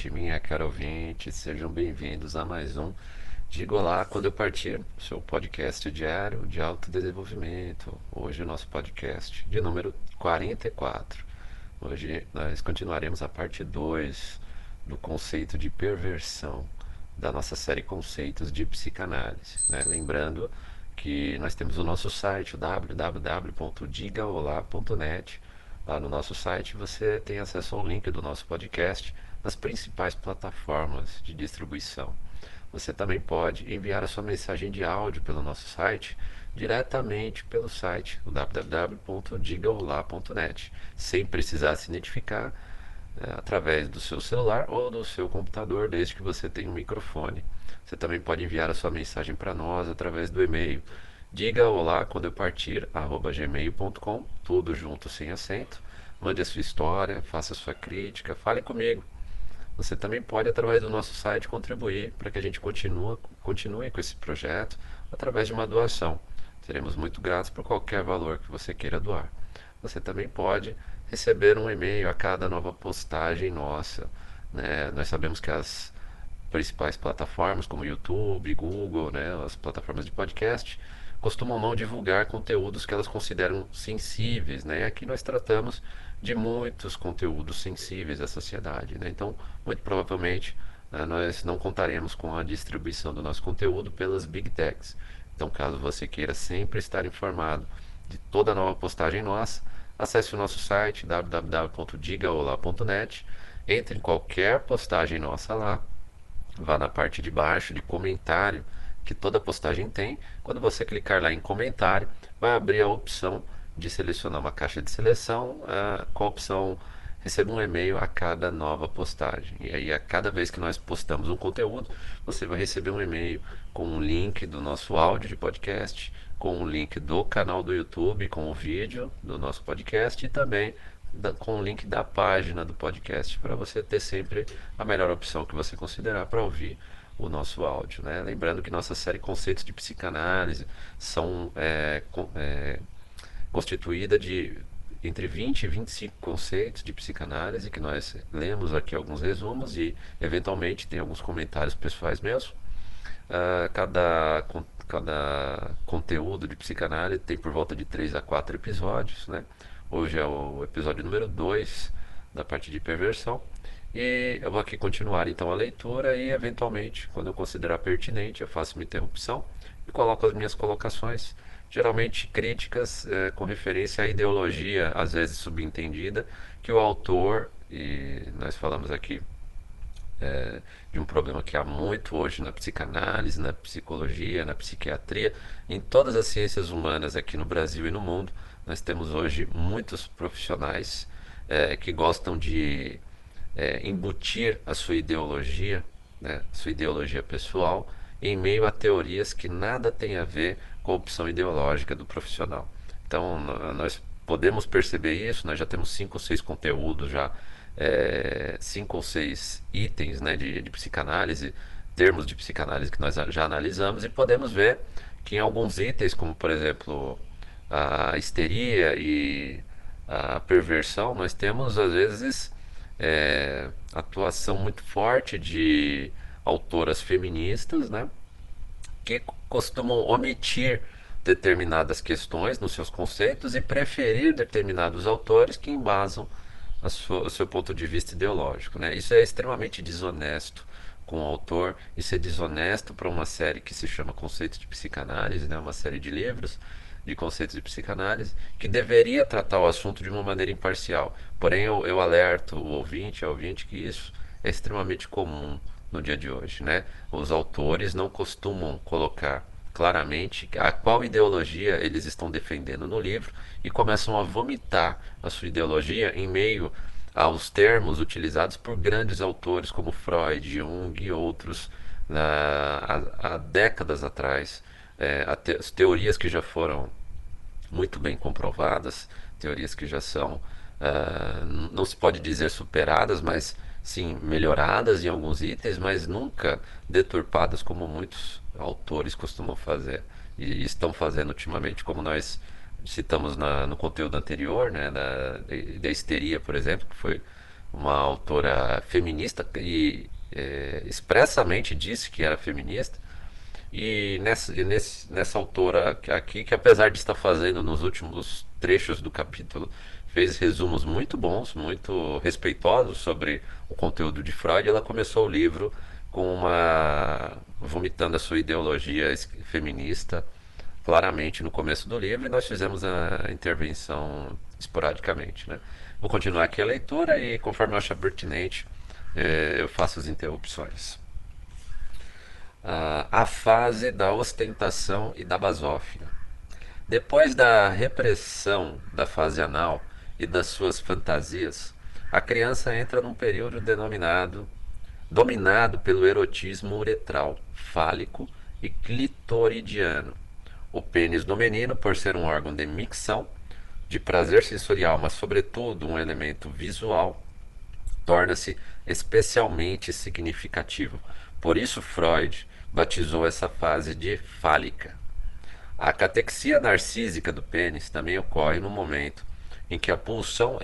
ouvinte, minha cara ouvinte, sejam bem-vindos a mais um Digo Olá Quando Eu Partir, seu podcast diário de autodesenvolvimento. Hoje nosso podcast de número 44. Hoje nós continuaremos a parte 2 do conceito de perversão da nossa série Conceitos de Psicanálise. Né? Lembrando que nós temos o nosso site, www.digaolá.net Lá no nosso site você tem acesso ao link do nosso podcast nas principais plataformas de distribuição. Você também pode enviar a sua mensagem de áudio pelo nosso site diretamente pelo site www.digaolá.net, sem precisar se identificar é, através do seu celular ou do seu computador, desde que você tenha um microfone. Você também pode enviar a sua mensagem para nós através do e-mail Diga olá quando eu partir, arroba gmail.com, tudo junto sem acento. Mande a sua história, faça a sua crítica, fale comigo. Você também pode, através do nosso site, contribuir para que a gente continue, continue com esse projeto através de uma doação. Seremos muito gratos por qualquer valor que você queira doar. Você também pode receber um e-mail a cada nova postagem nossa. Né? Nós sabemos que as principais plataformas, como YouTube, Google, né? as plataformas de podcast, costumam não divulgar conteúdos que elas consideram sensíveis, né? Aqui nós tratamos de muitos conteúdos sensíveis à sociedade, né? Então, muito provavelmente, né, nós não contaremos com a distribuição do nosso conteúdo pelas Big Techs. Então, caso você queira sempre estar informado de toda nova postagem nossa, acesse o nosso site www.digaolá.net, entre em qualquer postagem nossa lá, vá na parte de baixo de comentário, que toda postagem tem. Quando você clicar lá em comentário, vai abrir a opção de selecionar uma caixa de seleção uh, com a opção receba um e-mail a cada nova postagem. E aí, a cada vez que nós postamos um conteúdo, você vai receber um e-mail com um link do nosso áudio de podcast, com o um link do canal do YouTube, com o vídeo do nosso podcast e também da, com o link da página do podcast para você ter sempre a melhor opção que você considerar para ouvir o nosso áudio. Né? Lembrando que nossa série Conceitos de Psicanálise são é, é, constituída de entre 20 e 25 conceitos de psicanálise que nós lemos aqui alguns resumos e eventualmente tem alguns comentários pessoais meus. Uh, cada, cada conteúdo de psicanálise tem por volta de 3 a 4 episódios. Né? Hoje é o episódio número 2 da parte de perversão. E eu vou aqui continuar então a leitura e eventualmente, quando eu considerar pertinente, eu faço uma interrupção e coloco as minhas colocações, geralmente críticas é, com referência à ideologia, às vezes subentendida, que o autor, e nós falamos aqui é, de um problema que há muito hoje na psicanálise, na psicologia, na psiquiatria, em todas as ciências humanas aqui no Brasil e no mundo, nós temos hoje muitos profissionais é, que gostam de é, embutir a sua ideologia, né, sua ideologia pessoal, em meio a teorias que nada tem a ver opção ideológica do profissional. Então, nós podemos perceber isso, nós já temos cinco ou seis conteúdos, já é, cinco ou seis itens né, de, de psicanálise, termos de psicanálise que nós já analisamos, e podemos ver que em alguns itens, como por exemplo a histeria e a perversão, nós temos às vezes é, atuação muito forte de autoras feministas, né? Que costumam omitir determinadas questões nos seus conceitos e preferir determinados autores que embasam sua, o seu ponto de vista ideológico. Né? Isso é extremamente desonesto com o autor, isso é desonesto para uma série que se chama Conceitos de Psicanálise, né? uma série de livros de conceitos de psicanálise, que deveria tratar o assunto de uma maneira imparcial. Porém, eu, eu alerto o ouvinte, a ouvinte, que isso é extremamente comum no dia de hoje. Né? Os autores não costumam colocar claramente a qual ideologia eles estão defendendo no livro e começam a vomitar a sua ideologia em meio aos termos utilizados por grandes autores como Freud, Jung e outros há, há décadas atrás é, te, as teorias que já foram muito bem comprovadas, teorias que já são, uh, não se pode dizer superadas, mas sim melhoradas em alguns itens, mas nunca deturpadas como muitos autores costumam fazer e estão fazendo ultimamente, como nós citamos na, no conteúdo anterior, né, da, da histeria, por exemplo, que foi uma autora feminista e é, expressamente disse que era feminista. E nessa, nessa autora aqui, que apesar de estar fazendo nos últimos trechos do capítulo, fez resumos muito bons, muito respeitosos sobre o conteúdo de Freud, ela começou o livro com uma vomitando a sua ideologia feminista claramente no começo do livro e nós fizemos a intervenção esporadicamente, né? Vou continuar aqui a leitura e conforme eu achar pertinente, eh, eu faço as interrupções. Ah, a fase da ostentação e da basófia. Depois da repressão da fase anal e das suas fantasias, a criança entra num período denominado dominado pelo erotismo uretral, fálico e clitoridiano. O pênis do menino, por ser um órgão de micção, de prazer sensorial, mas sobretudo um elemento visual, torna-se especialmente significativo. Por isso Freud batizou essa fase de fálica. A catexia narcísica do pênis também ocorre no momento em que a pulsão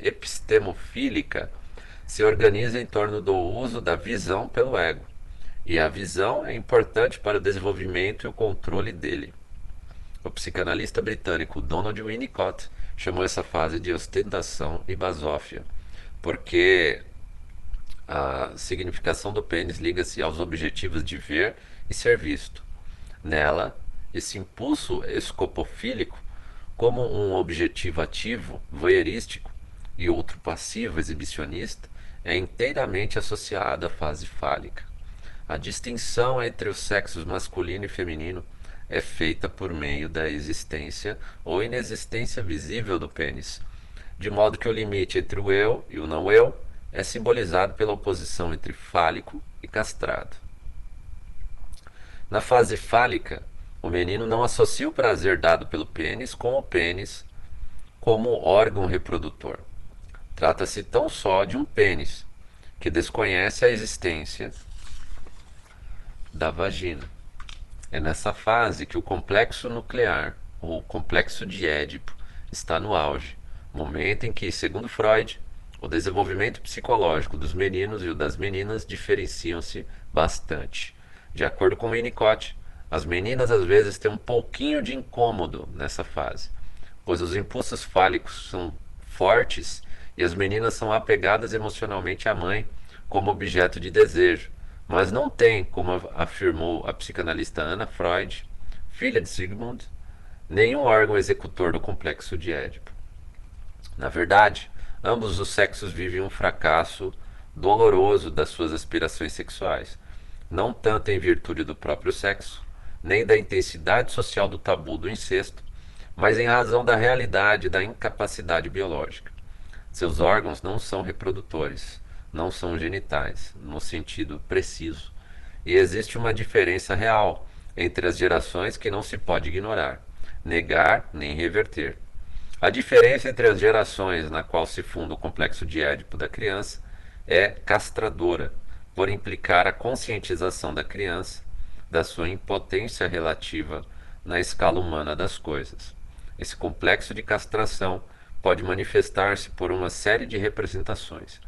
epistemofílica se organiza em torno do uso da visão pelo ego. E a visão é importante para o desenvolvimento e o controle dele. O psicanalista britânico Donald Winnicott chamou essa fase de ostentação e basófia, porque a significação do pênis liga-se aos objetivos de ver e ser visto. Nela, esse impulso escopofílico, como um objetivo ativo, voyeurístico, e outro passivo, exibicionista, é inteiramente associado à fase fálica. A distinção entre os sexos masculino e feminino é feita por meio da existência ou inexistência visível do pênis, de modo que o limite entre o eu e o não eu é simbolizado pela oposição entre fálico e castrado. Na fase fálica, o menino não associa o prazer dado pelo pênis com o pênis como órgão reprodutor. Trata-se tão só de um pênis, que desconhece a existência da vagina. É nessa fase que o complexo nuclear, ou complexo de Édipo, está no auge, momento em que, segundo Freud, o desenvolvimento psicológico dos meninos e o das meninas diferenciam-se bastante. De acordo com Winnicott, as meninas às vezes têm um pouquinho de incômodo nessa fase, pois os impulsos fálicos são fortes e as meninas são apegadas emocionalmente à mãe como objeto de desejo, mas não tem, como afirmou a psicanalista Anna Freud, filha de Sigmund, nenhum órgão executor do complexo de Édipo. Na verdade, ambos os sexos vivem um fracasso doloroso das suas aspirações sexuais, não tanto em virtude do próprio sexo, nem da intensidade social do tabu do incesto, mas em razão da realidade da incapacidade biológica. Seus órgãos não são reprodutores, não são genitais, no sentido preciso. E existe uma diferença real entre as gerações que não se pode ignorar, negar nem reverter. A diferença entre as gerações na qual se funda o complexo de Édipo da criança é castradora, por implicar a conscientização da criança da sua impotência relativa na escala humana das coisas. Esse complexo de castração pode manifestar-se por uma série de representações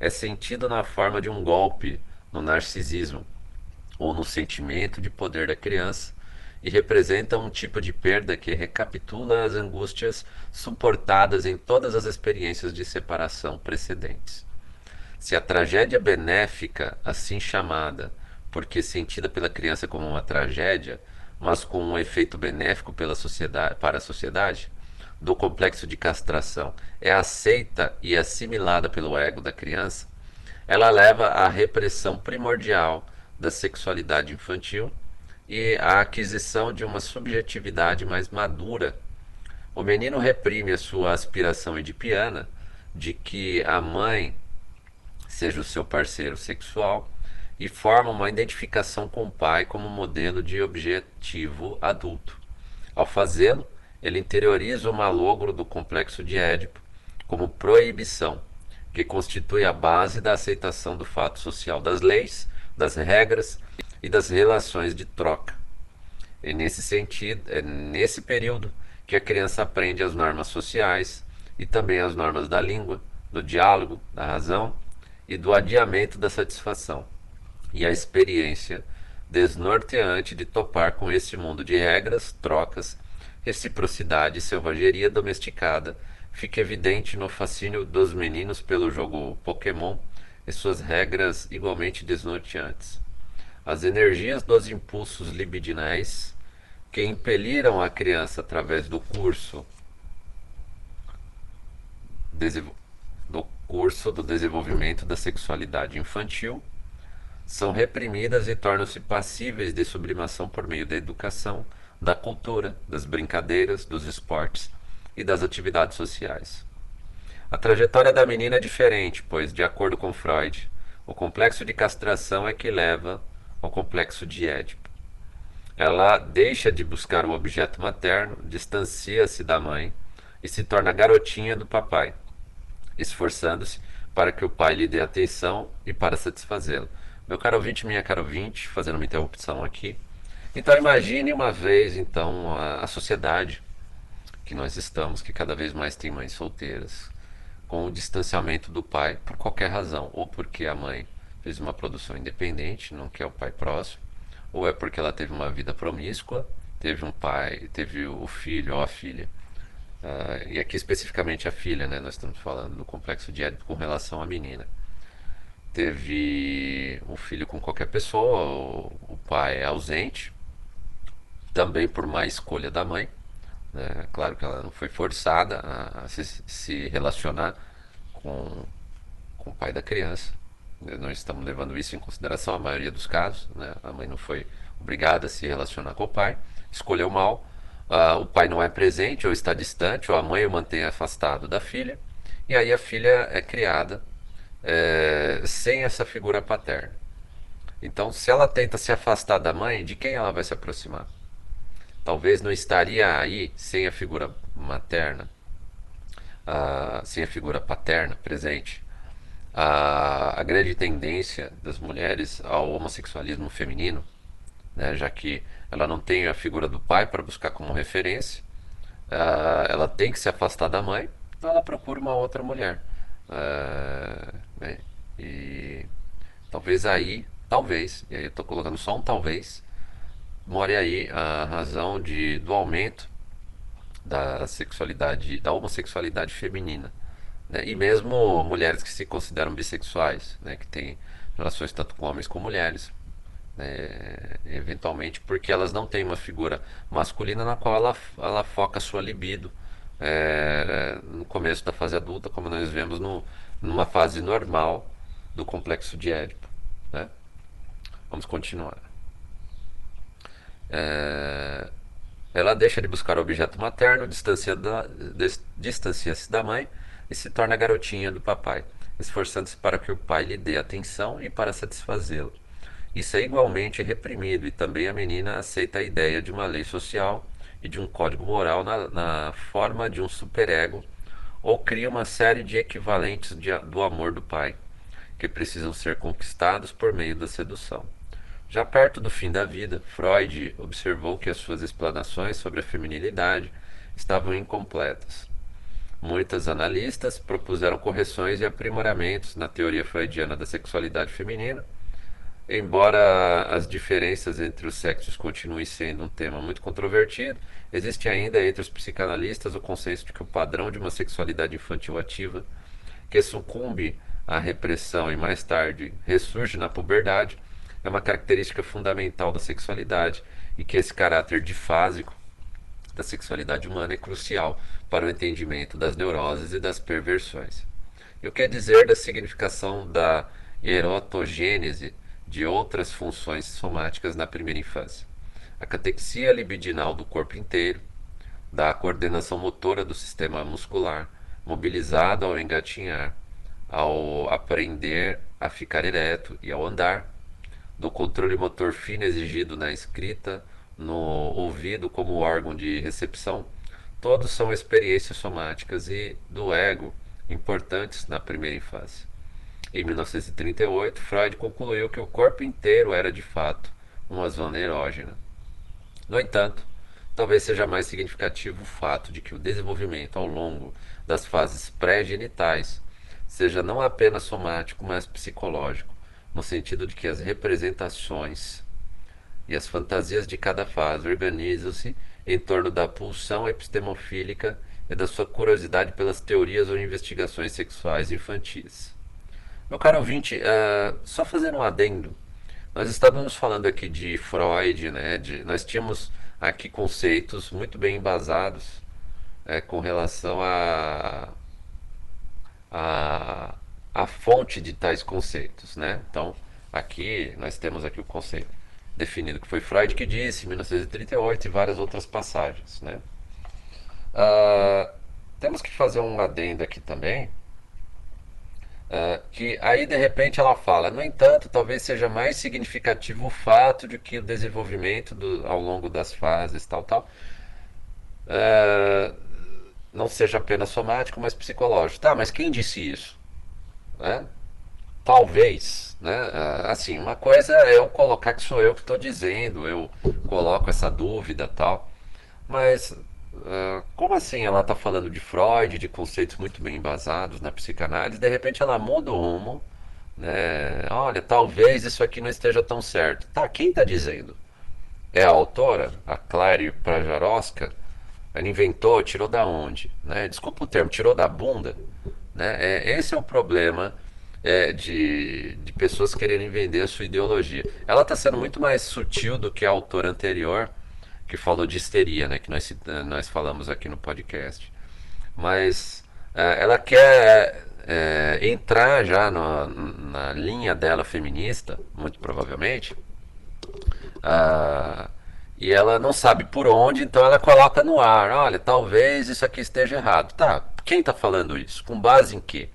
é sentido na forma de um golpe no narcisismo ou no sentimento de poder da criança e representa um tipo de perda que recapitula as angústias suportadas em todas as experiências de separação precedentes. Se a tragédia benéfica, assim chamada, porque sentida pela criança como uma tragédia, mas com um efeito benéfico pela sociedade, para a sociedade, do complexo de castração é aceita e assimilada pelo ego da criança, ela leva à repressão primordial da sexualidade infantil e à aquisição de uma subjetividade mais madura. O menino reprime a sua aspiração edipiana de que a mãe seja o seu parceiro sexual e forma uma identificação com o pai como modelo de objetivo adulto. Ao fazê-lo, ele interioriza o malogro do complexo de Édipo como proibição, que constitui a base da aceitação do fato social das leis, das regras e das relações de troca. É nesse sentido, é nesse período que a criança aprende as normas sociais e também as normas da língua, do diálogo, da razão e do adiamento da satisfação, e a experiência desnorteante de topar com esse mundo de regras, trocas, reciprocidade e selvageria domesticada fica evidente no fascínio dos meninos pelo jogo Pokémon e suas regras igualmente desnorteantes. As energias dos impulsos libidinais que impeliram a criança através do curso do curso do desenvolvimento da sexualidade infantil são reprimidas e tornam-se passíveis de sublimação por meio da educação, da cultura, das brincadeiras, dos esportes e das atividades sociais. A trajetória da menina é diferente, pois, de acordo com Freud, o complexo de castração é que leva ao complexo de Édipo. Ela deixa de buscar o objeto materno, distancia-se da mãe e se torna garotinha do papai, esforçando-se para que o pai lhe dê atenção e para satisfazê-lo. Meu caro ouvinte, minha caro ouvinte, fazendo uma interrupção aqui. Então imagine uma vez então a, a sociedade que nós estamos, que cada vez mais tem mães solteiras, com o distanciamento do pai por qualquer razão, ou porque a mãe fez uma produção independente, não quer o pai próximo, ou é porque ela teve uma vida promíscua, teve um pai, teve o filho ou a filha. Uh, e aqui especificamente a filha, né? Nós estamos falando do complexo de Édipo com relação à menina. Teve um filho com qualquer pessoa, o, pai é ausente, também por má escolha da mãe né? Claro que ela não foi forçada a, se, se, relacionar com, com o pai da criança. Nós estamos levando isso em consideração a maioria dos casos. Né? A mãe não foi obrigada a se relacionar com o pai, escolheu mal. O pai não é presente ou está distante, ou a mãe o mantém afastado da filha. E aí a filha é criada é, sem essa figura paterna. Então, se ela tenta se afastar da mãe, de quem ela vai se aproximar? talvez não estaria aí sem a figura materna, sem a figura paterna presente. A grande tendência das mulheres ao homossexualismo feminino, né, já que ela não tem a figura do pai para buscar como referência, ela tem que se afastar da mãe, então ela procura uma outra mulher. Né, e talvez aí, talvez, e aí eu estou colocando só um talvez, more aí a razão de, do aumento da sexualidade, da homossexualidade feminina. Né? E mesmo mulheres que se consideram bissexuais, né? que têm relações tanto com homens como mulheres. Né? Eventualmente porque elas não têm uma figura masculina na qual ela, ela foca sua libido é, no começo da fase adulta, como nós vemos no, numa fase normal do complexo de Édipo. Né? Vamos continuar. É, ela deixa de buscar o objeto materno, distancia-se da, mãe e se torna garotinha do papai, esforçando-se para que o pai lhe dê atenção e para satisfazê-lo. Isso é igualmente reprimido e também a menina aceita a ideia de uma lei social e de um código moral na, na forma de um superego ou cria uma série de equivalentes de, do amor do pai, que precisam ser conquistados por meio da sedução. Já perto do fim da vida, Freud observou que as suas explanações sobre a feminilidade estavam incompletas. Muitas analistas propuseram correções e aprimoramentos na teoria freudiana da sexualidade feminina. Embora as diferenças entre os sexos continuem sendo um tema muito controvertido, existe ainda entre os psicanalistas o consenso de que o padrão de uma sexualidade infantil ativa, que sucumbe à repressão e mais tarde ressurge na puberdade, é uma característica fundamental da sexualidade e que esse caráter difásico da sexualidade humana é crucial para o entendimento das neuroses e das perversões. E o que é dizer da significação da erotogênese de outras funções somáticas na primeira infância? A catexia libidinal do corpo inteiro, da coordenação motora do sistema muscular, mobilizado ao engatinhar, ao aprender a ficar ereto e ao andar, do controle motor fino exigido na escrita, no ouvido como órgão de recepção, todos são experiências somáticas e do ego importantes na primeira infância. Em 1938, Freud concluiu que o corpo inteiro era de fato uma zona erógena. No entanto, talvez seja mais significativo o fato de que o desenvolvimento ao longo das fases pré-genitais seja não apenas somático, mas psicológico, no sentido de que as representações e as fantasias de cada fase organizam-se em torno da pulsão epistemofílica e da sua curiosidade pelas teorias ou investigações sexuais infantis. Meu caro ouvinte, uh, só fazendo um adendo, nós estávamos falando aqui de Freud, né? De, nós tínhamos aqui conceitos muito bem embasados é, com relação a, a, a fonte de tais conceitos, né? Então, aqui nós temos aqui o conceito definido que foi Freud que disse, em 1938 e várias outras passagens, né? Uh, temos que fazer um adendo aqui também, uh, que aí de repente ela fala, no entanto, talvez seja mais significativo o fato de que o desenvolvimento do, ao longo das fases, tal, tal, uh, não seja apenas somático, mas psicológico. Tá, mas quem disse isso? Né? Talvez, né? Ah, assim, uma coisa é eu colocar que sou eu que estou dizendo, eu coloco essa dúvida tal, mas uh, como assim ela está falando de Freud, de conceitos muito bem embasados na psicanálise, de repente ela muda o rumo, né? Olha, talvez isso aqui não esteja tão certo. Tá, quem está dizendo? É a autora, a Clary Prajarowska? Ela inventou, tirou da onde? Né? Desculpa o termo, tirou da bunda? Né? É, esse é o problema é, de, de pessoas quererem vender a sua ideologia. Ela está sendo muito mais sutil do que a autora anterior, que falou de histeria, né? que nós, nós falamos aqui no podcast. Mas é, ela quer é, entrar já no, na linha dela feminista, muito provavelmente. Ah, e ela não sabe por onde, então ela coloca no ar: olha, talvez isso aqui esteja errado. Tá, quem está falando isso? Com base em quê?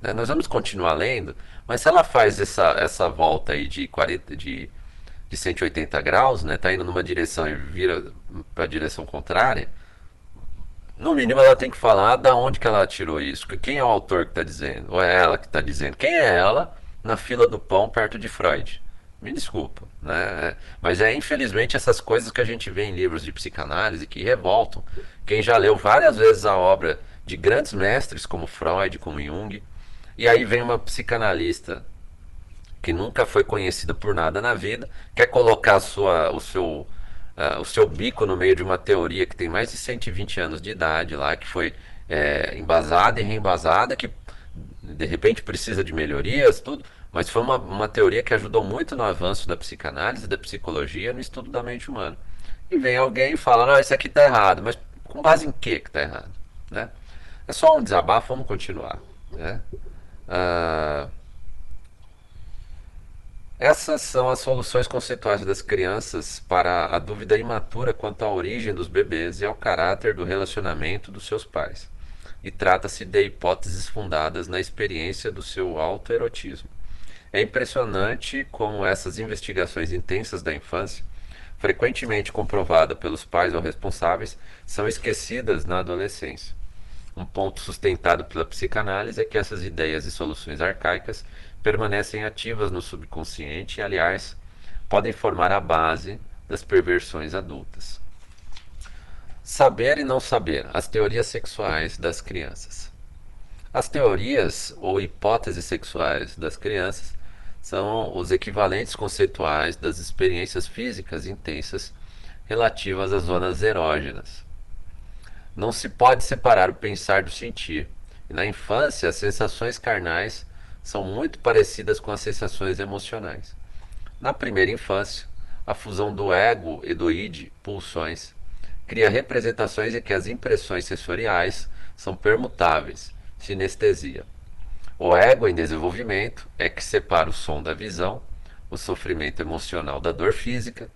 Né? Nós vamos continuar lendo, mas se ela faz essa, essa volta aí de, 40, de, de 180 graus, né? tá indo numa direção e vira para a direção contrária, no mínimo ela tem que falar da onde que ela tirou isso. Quem é o autor que está dizendo? Ou é ela que está dizendo? Quem é ela na fila do pão perto de Freud? Me desculpa, né? Mas é infelizmente essas coisas que a gente vê em livros de psicanálise que revoltam. Quem já leu várias vezes a obra de grandes mestres como Freud, como Jung, e aí vem uma psicanalista que nunca foi conhecida por nada na vida, quer colocar sua, o, seu, uh, o seu bico no meio de uma teoria que tem mais de 120 anos de idade lá, que foi é, embasada e reembasada, que de repente precisa de melhorias, tudo, mas foi uma, uma teoria que ajudou muito no avanço da psicanálise, da psicologia, no estudo da mente humana. E vem alguém e fala, não, isso aqui está errado, mas com base em que que está errado? Né? É só um desabafo, vamos continuar. Né? Ah, essas são as soluções conceituais das crianças para a dúvida imatura quanto à origem dos bebês e ao caráter do relacionamento dos seus pais. E trata-se de hipóteses fundadas na experiência do seu autoerotismo. É impressionante como essas investigações intensas da infância, frequentemente comprovadas pelos pais ou responsáveis, são esquecidas na adolescência. Um ponto sustentado pela psicanálise é que essas ideias e soluções arcaicas permanecem ativas no subconsciente e, aliás, podem formar a base das perversões adultas. Saber e não saber as teorias sexuais das crianças. As teorias ou hipóteses sexuais das crianças são os equivalentes conceituais das experiências físicas intensas relativas às zonas erógenas, não se pode separar o pensar do sentir. E na infância, as sensações carnais são muito parecidas com as sensações emocionais. Na primeira infância, a fusão do ego e do id, pulsões, cria representações em que as impressões sensoriais são permutáveis, sinestesia. O ego em desenvolvimento é que separa o som da visão, o sofrimento emocional da dor física,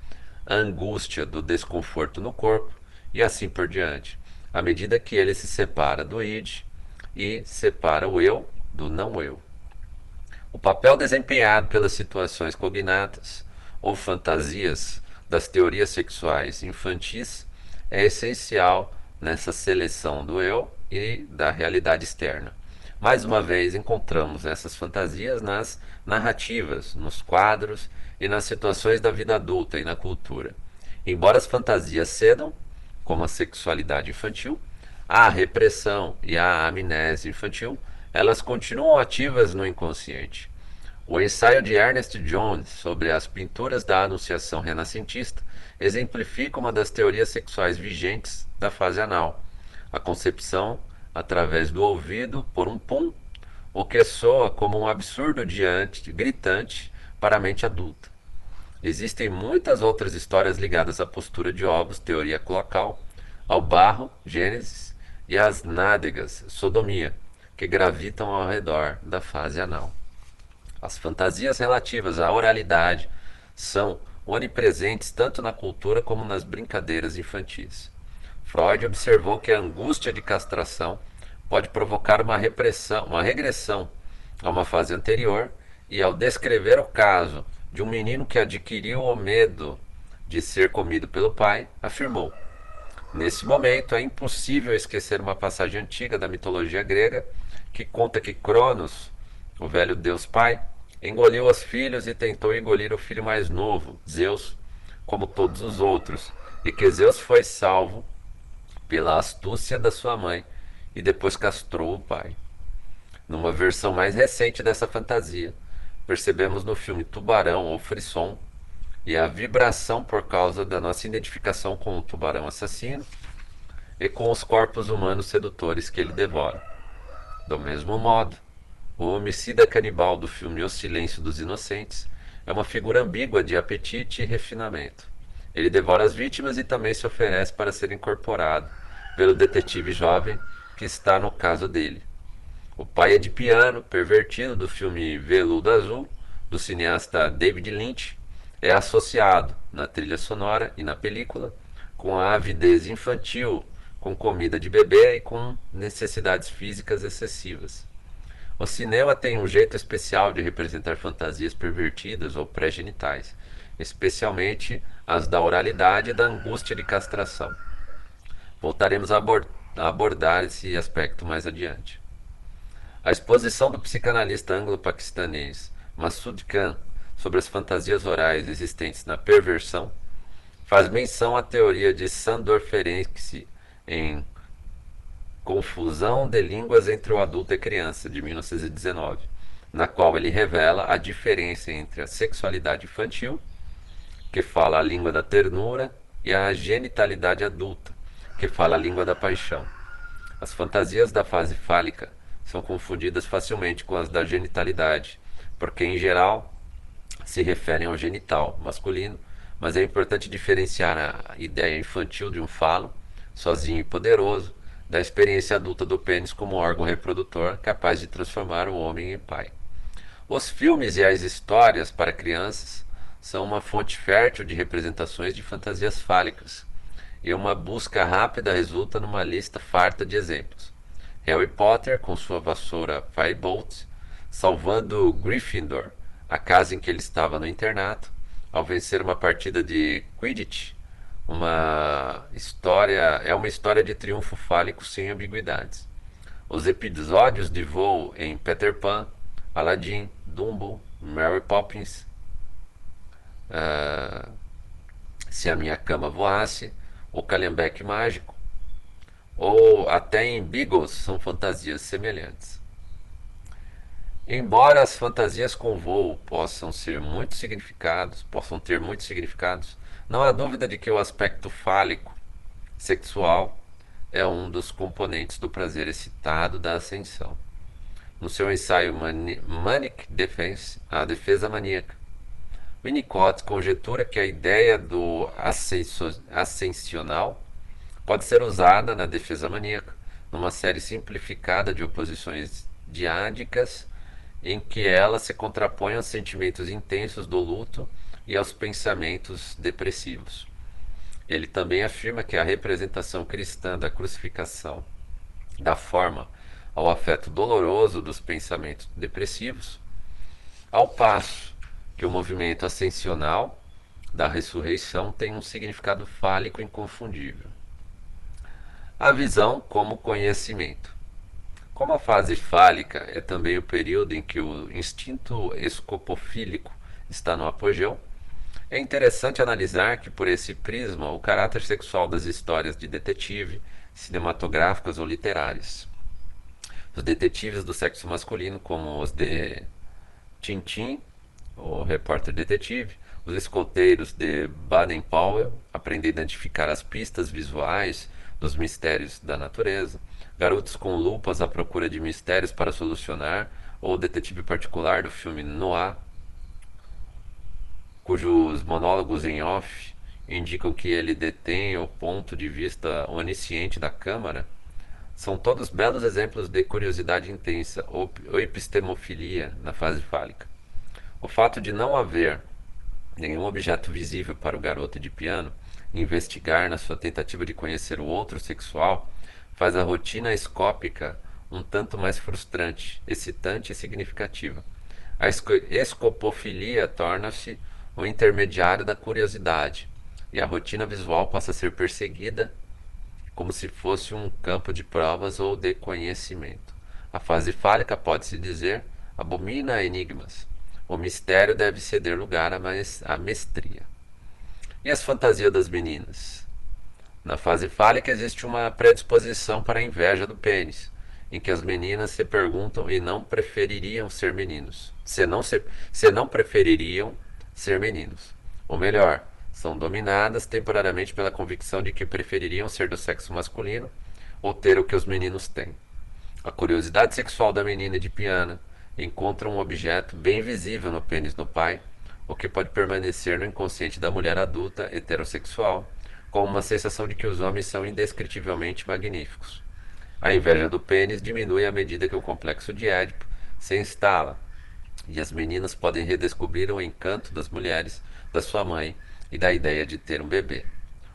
a angústia do desconforto no corpo e assim por diante à medida que ele se separa do id e separa o eu do não eu. O papel desempenhado pelas situações cognatas ou fantasias das teorias sexuais infantis é essencial nessa seleção do eu e da realidade externa. Mais uma vez, encontramos essas fantasias nas narrativas, nos quadros e nas situações da vida adulta e na cultura. Embora as fantasias cedam como a sexualidade infantil, a repressão e a amnésia infantil elas continuam ativas no inconsciente. O ensaio de Ernest Jones sobre as pinturas da Anunciação renascentista exemplifica uma das teorias sexuais vigentes da fase anal, a concepção através do ouvido por um pum, o que soa como um absurdo diante, gritante para a mente adulta. Existem muitas outras histórias ligadas à postura de ovos, teoria cloacal, ao barro, Gênesis, e às nádegas, sodomia, que gravitam ao redor da fase anal. As fantasias relativas à oralidade são onipresentes tanto na cultura como nas brincadeiras infantis. Freud observou que a angústia de castração pode provocar uma repressão, uma regressão a uma fase anterior, e ao descrever o caso de um menino que adquiriu o medo de ser comido pelo pai, afirmou: Nesse momento é impossível esquecer uma passagem antiga da mitologia grega que conta que Cronos, o velho deus pai, engoliu os filhos e tentou engolir o filho mais novo, Zeus, como todos os outros, e que Zeus foi salvo pela astúcia da sua mãe e depois castrou o pai. Numa versão mais recente dessa fantasia, percebemos no filme Tubarão ou Frisson e a vibração por causa da nossa identificação com o tubarão assassino e com os corpos humanos sedutores que ele devora. Do mesmo modo, o homicida canibal do filme O Silêncio dos Inocentes é uma figura ambígua de apetite e refinamento. Ele devora as vítimas e também se oferece para ser incorporado pelo detetive jovem que está no caso dele. O pai é de piano, pervertido do filme Veludo Azul, do cineasta David Lynch, é associado na trilha sonora e na película com a avidez infantil, com comida de bebê e com necessidades físicas excessivas. O cinema tem um jeito especial de representar fantasias pervertidas ou pré-genitais, especialmente as da oralidade e da angústia de castração. Voltaremos a, abord a abordar esse aspecto mais adiante. A exposição do psicanalista anglo-paquistanês Massoud Khan sobre as fantasias orais existentes na perversão faz menção à teoria de Sandor Ferenczi em Confusão de Línguas entre o Adulto e Criança, de 1919, na qual ele revela a diferença entre a sexualidade infantil, que fala a língua da ternura, e a genitalidade adulta, que fala a língua da paixão. As fantasias da fase fálica são confundidas facilmente com as da genitalidade, porque em geral se referem ao genital masculino, mas é importante diferenciar a ideia infantil de um falo, sozinho e poderoso, da experiência adulta do pênis como órgão reprodutor capaz de transformar o homem em pai. Os filmes e as histórias para crianças são uma fonte fértil de representações de fantasias fálicas, e uma busca rápida resulta numa lista farta de exemplos. Harry Potter com sua vassoura Firebolt, salvando Gryffindor, a casa em que ele estava no internato, ao vencer uma partida de Quidditch. Uma história é uma história de triunfo fálico sem ambiguidades. Os episódios de voo em Peter Pan, Aladdin, Dumbo, Mary Poppins, uh, Se a Minha Cama Voasse, O Calhambeque Mágico, ou até em Beagles são fantasias semelhantes. Embora as fantasias com voo possam ser muito significados, possam ter muitos significados, não há dúvida de que o aspecto fálico sexual é um dos componentes do prazer excitado da ascensão. No seu ensaio Manic Defense, a defesa maníaca, Winnicott conjetura que a ideia do ascensional pode ser usada na defesa maníaca, numa série simplificada de oposições diádicas em que ela se contrapõe aos sentimentos intensos do luto e aos pensamentos depressivos. Ele também afirma que a representação cristã da crucificação dá forma ao afeto doloroso dos pensamentos depressivos, ao passo que o movimento ascensional da ressurreição tem um significado fálico inconfundível a visão como conhecimento. Como a fase fálica é também o período em que o instinto escopofílico está no apogeu, é interessante analisar que, por esse prisma, o caráter sexual das histórias de detetive, cinematográficas ou literárias. Os detetives do sexo masculino, como os de Tintin, o repórter detetive, os escoteiros de Baden-Powell, aprendem a identificar as pistas visuais dos mistérios da natureza, garotos com lupas à procura de mistérios para solucionar, ou o detetive particular do filme Noir, cujos monólogos em off indicam que ele detém o ponto de vista onisciente da Câmara, são todos belos exemplos de curiosidade intensa ou epistemofilia na fase fálica. O fato de não haver nenhum objeto visível para o garoto de piano investigar na sua tentativa de conhecer o outro sexual faz a rotina escópica um tanto mais frustrante, excitante e significativa. A escopofilia torna-se o intermediário da curiosidade, e a rotina visual passa a ser perseguida como se fosse um campo de provas ou de conhecimento. A fase fálica, pode-se dizer, abomina enigmas. O mistério deve ceder lugar à mestria. E as fantasias das meninas? Na fase fálica existe uma predisposição para a inveja do pênis, em que as meninas se perguntam e não prefeririam ser meninos. Se não, se, se não prefeririam ser meninos. Ou melhor, são dominadas temporariamente pela convicção de que prefeririam ser do sexo masculino ou ter o que os meninos têm. A curiosidade sexual da menina de piano encontra um objeto bem visível no pênis do pai, o que pode permanecer no inconsciente da mulher adulta heterossexual, com uma sensação de que os homens são indescritivelmente magníficos. A inveja do pênis diminui à medida que o complexo de Édipo se instala, e as meninas podem redescobrir o encanto das mulheres da sua mãe e da ideia de ter um bebê.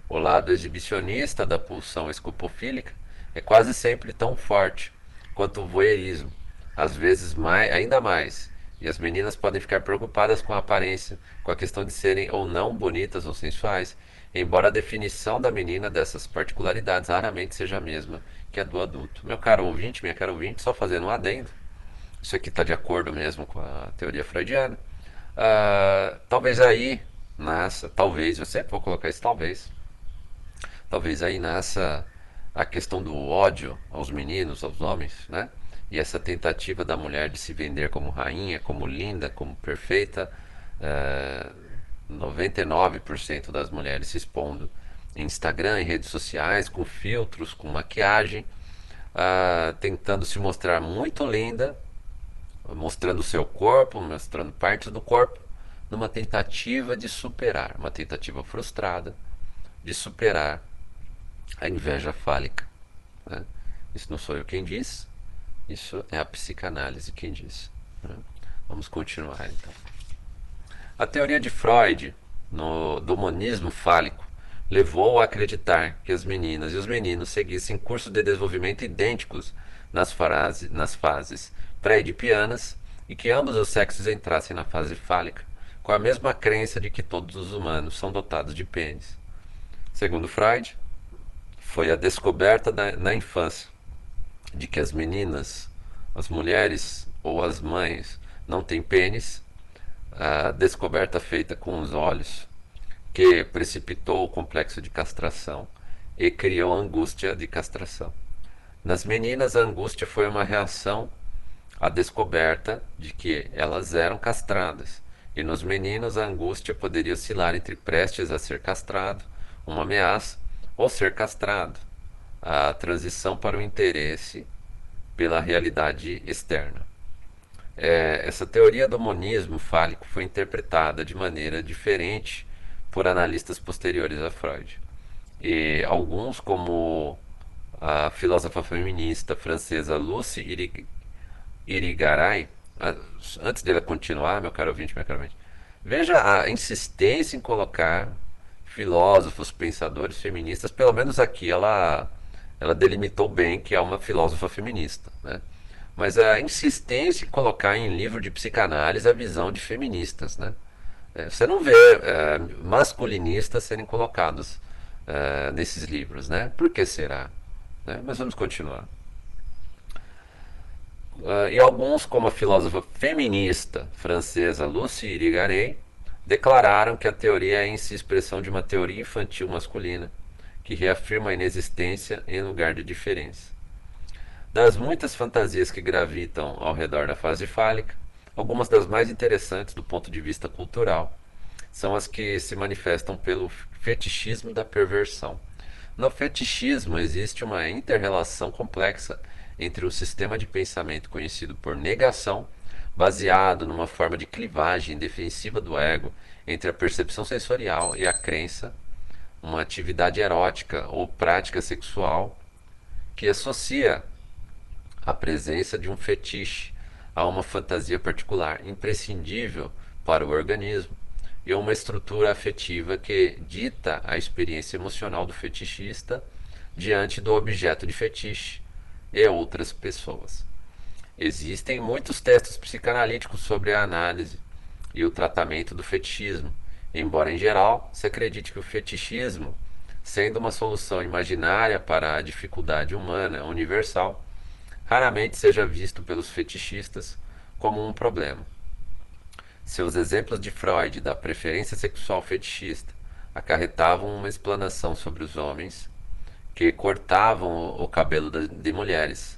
O lado exibicionista da pulsão escopofílica é quase sempre tão forte quanto o voyeurismo, às vezes mais, ainda mais, e as meninas podem ficar preocupadas com a aparência, com a questão de serem ou não bonitas ou sensuais, embora a definição da menina dessas particularidades raramente seja a mesma que a do adulto. Meu caro ouvinte, minha cara ouvinte, só fazendo um adendo, isso aqui está de acordo mesmo com a teoria freudiana. Uh, talvez aí nasça, talvez, eu sempre vou colocar isso talvez, talvez aí nasça a questão do ódio aos meninos, aos homens, né? E essa tentativa da mulher de se vender como rainha, como linda, como perfeita, é, 99% das mulheres se expondo em Instagram, em redes sociais, com filtros, com maquiagem, uh, tentando se mostrar muito linda, mostrando o seu corpo, mostrando partes do corpo, numa tentativa de superar, uma tentativa frustrada de superar a inveja fálica. Né? Isso não sou eu quem diz, isso é a psicanálise quem diz. Né? Vamos continuar então. A teoria de Freud no, do monismo fálico levou a acreditar que as meninas e os meninos seguissem cursos de desenvolvimento idênticos nas, frase, nas fases pré-edipianas e que ambos os sexos entrassem na fase fálica com a mesma crença de que todos os humanos são dotados de pênis. Segundo Freud, foi a descoberta da, na infância de que as meninas, as mulheres ou as mães não têm pênis, a descoberta feita com os olhos, que precipitou o complexo de castração e criou a angústia de castração. Nas meninas, a angústia foi uma reação à descoberta de que elas eram castradas e nos meninos, a angústia poderia oscilar entre prestes a ser castrado, uma ameaça, ou ser castrado, a transição para o interesse pela realidade externa. É, essa teoria do monismo fálico foi interpretada de maneira diferente por analistas posteriores a Freud. E alguns, como a filósofa feminista francesa Lucy Irigaray, antes dele continuar, meu caro ouvinte, meu caro ouvinte, veja a insistência em colocar filósofos, pensadores feministas, pelo menos aqui ela, ela delimitou bem que é uma filósofa feminista, né? Mas a insistência em colocar em livro de psicanálise a visão de feministas, né? É, você não vê é, masculinistas serem colocados é, nesses livros, né? Por que será? Né? Mas vamos continuar. Uh, e alguns, como a filósofa feminista francesa Lucie Irigaray, declararam que a teoria é em si expressão de uma teoria infantil masculina, que reafirma a inexistência em lugar de diferença. Das muitas fantasias que gravitam ao redor da fase fálica, algumas das mais interessantes do ponto de vista cultural são as que se manifestam pelo fetichismo da perversão. No fetichismo existe uma interrelação complexa entre o sistema de pensamento conhecido por negação, baseado numa forma de clivagem defensiva do ego entre a percepção sensorial e a crença, uma atividade erótica ou prática sexual que associa a presença de um fetiche a uma fantasia particular, imprescindível para o organismo, e uma estrutura afetiva que dita a experiência emocional do fetichista diante do objeto de fetiche e outras pessoas. Existem muitos textos psicanalíticos sobre a análise e o tratamento do fetichismo, embora em geral se acredite que o fetichismo, sendo uma solução imaginária para a dificuldade humana universal, raramente seja visto pelos fetichistas como um problema. Seus exemplos de Freud da preferência sexual fetichista acarretavam uma explanação sobre os homens que cortavam o cabelo de mulheres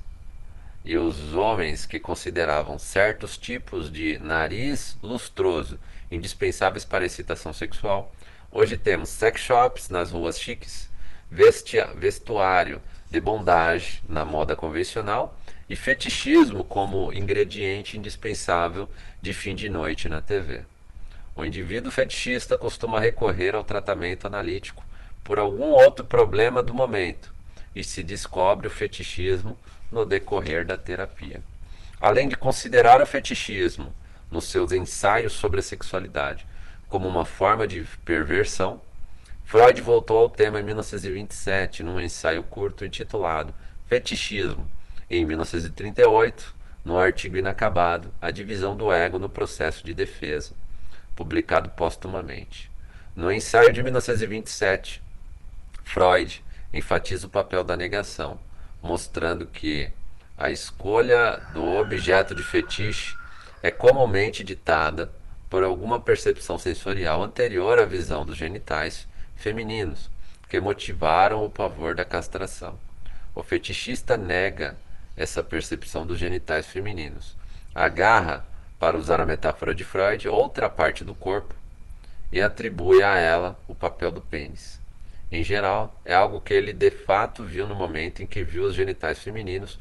e os homens que consideravam certos tipos de nariz lustroso indispensáveis para excitação sexual. Hoje temos sex shops nas ruas chiques, vestuário de bondage na moda convencional e fetichismo como ingrediente indispensável de fim de noite na TV. O indivíduo fetichista costuma recorrer ao tratamento analítico por algum outro problema do momento e se descobre o fetichismo no decorrer da terapia. Além de considerar o fetichismo nos seus ensaios sobre a sexualidade como uma forma de perversão, Freud voltou ao tema em 1927 num ensaio curto intitulado Fetichismo em 1938, no artigo inacabado A Divisão do Ego no Processo de Defesa, publicado póstumamente. No ensaio de 1927, Freud enfatiza o papel da negação, mostrando que a escolha do objeto de fetiche é comumente ditada por alguma percepção sensorial anterior à visão dos genitais femininos, que motivaram o pavor da castração. O fetichista nega essa percepção dos genitais femininos. Agarra, para usar a metáfora de Freud, outra parte do corpo e atribui a ela o papel do pênis. Em geral, é algo que ele de fato viu no momento em que viu os genitais femininos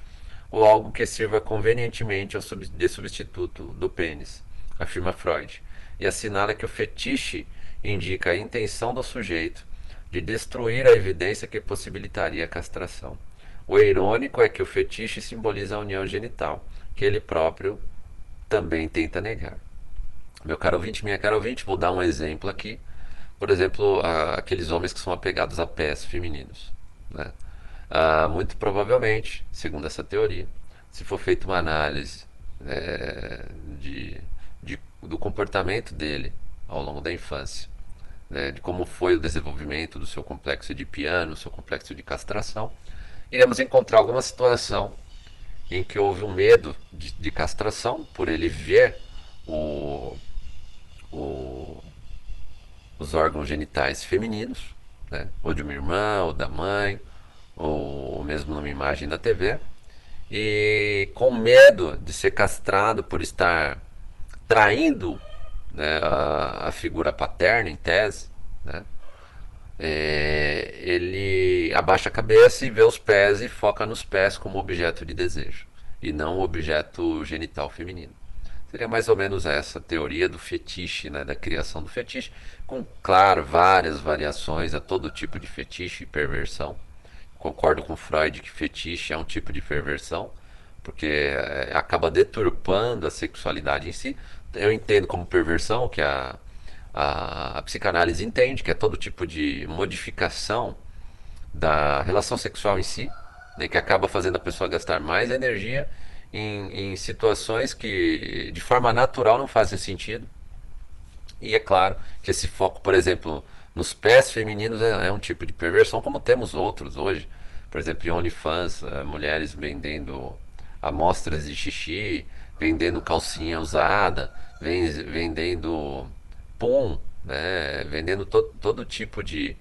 ou algo que sirva convenientemente de substituto do pênis, afirma Freud, e assinala que o fetiche indica a intenção do sujeito de destruir a evidência que possibilitaria a castração. O irônico é que o fetiche simboliza a união genital, que ele próprio também tenta negar. Meu caro ouvinte, minha cara ouvinte, vou dar um exemplo aqui. Por exemplo, aqueles homens que são apegados a pés femininos. Né? Ah, muito provavelmente, segundo essa teoria, se for feita uma análise é, de, de, do comportamento dele ao longo da infância, né, de como foi o desenvolvimento do seu complexo de piano, seu complexo de castração, iremos encontrar alguma situação em que houve um medo de, de castração por ele ver o, o, os órgãos genitais femininos, né? ou de uma irmã, ou da mãe, ou mesmo numa imagem da TV, e com medo de ser castrado por estar traindo né, a, a figura paterna, em tese, né? é, ele abaixa a cabeça e vê os pés e foca nos pés como objeto de desejo e não objeto genital feminino. Seria mais ou menos essa teoria do fetiche, né, da criação do fetiche, com, claro, várias variações a todo tipo de fetiche e perversão. Concordo com Freud que fetiche é um tipo de perversão, porque é, acaba deturpando a sexualidade em si. Eu entendo como perversão que a a, a psicanálise entende que é todo tipo de modificação da relação sexual em si, né, que acaba fazendo a pessoa gastar mais energia em, em situações que de forma natural não fazem sentido. E é claro que esse foco, por exemplo, nos pés femininos é, é um tipo de perversão, como temos outros hoje. Por exemplo, em OnlyFans, uh, mulheres vendendo amostras de xixi, vendendo calcinha usada, vendendo pum, né, vendendo to, todo tipo de,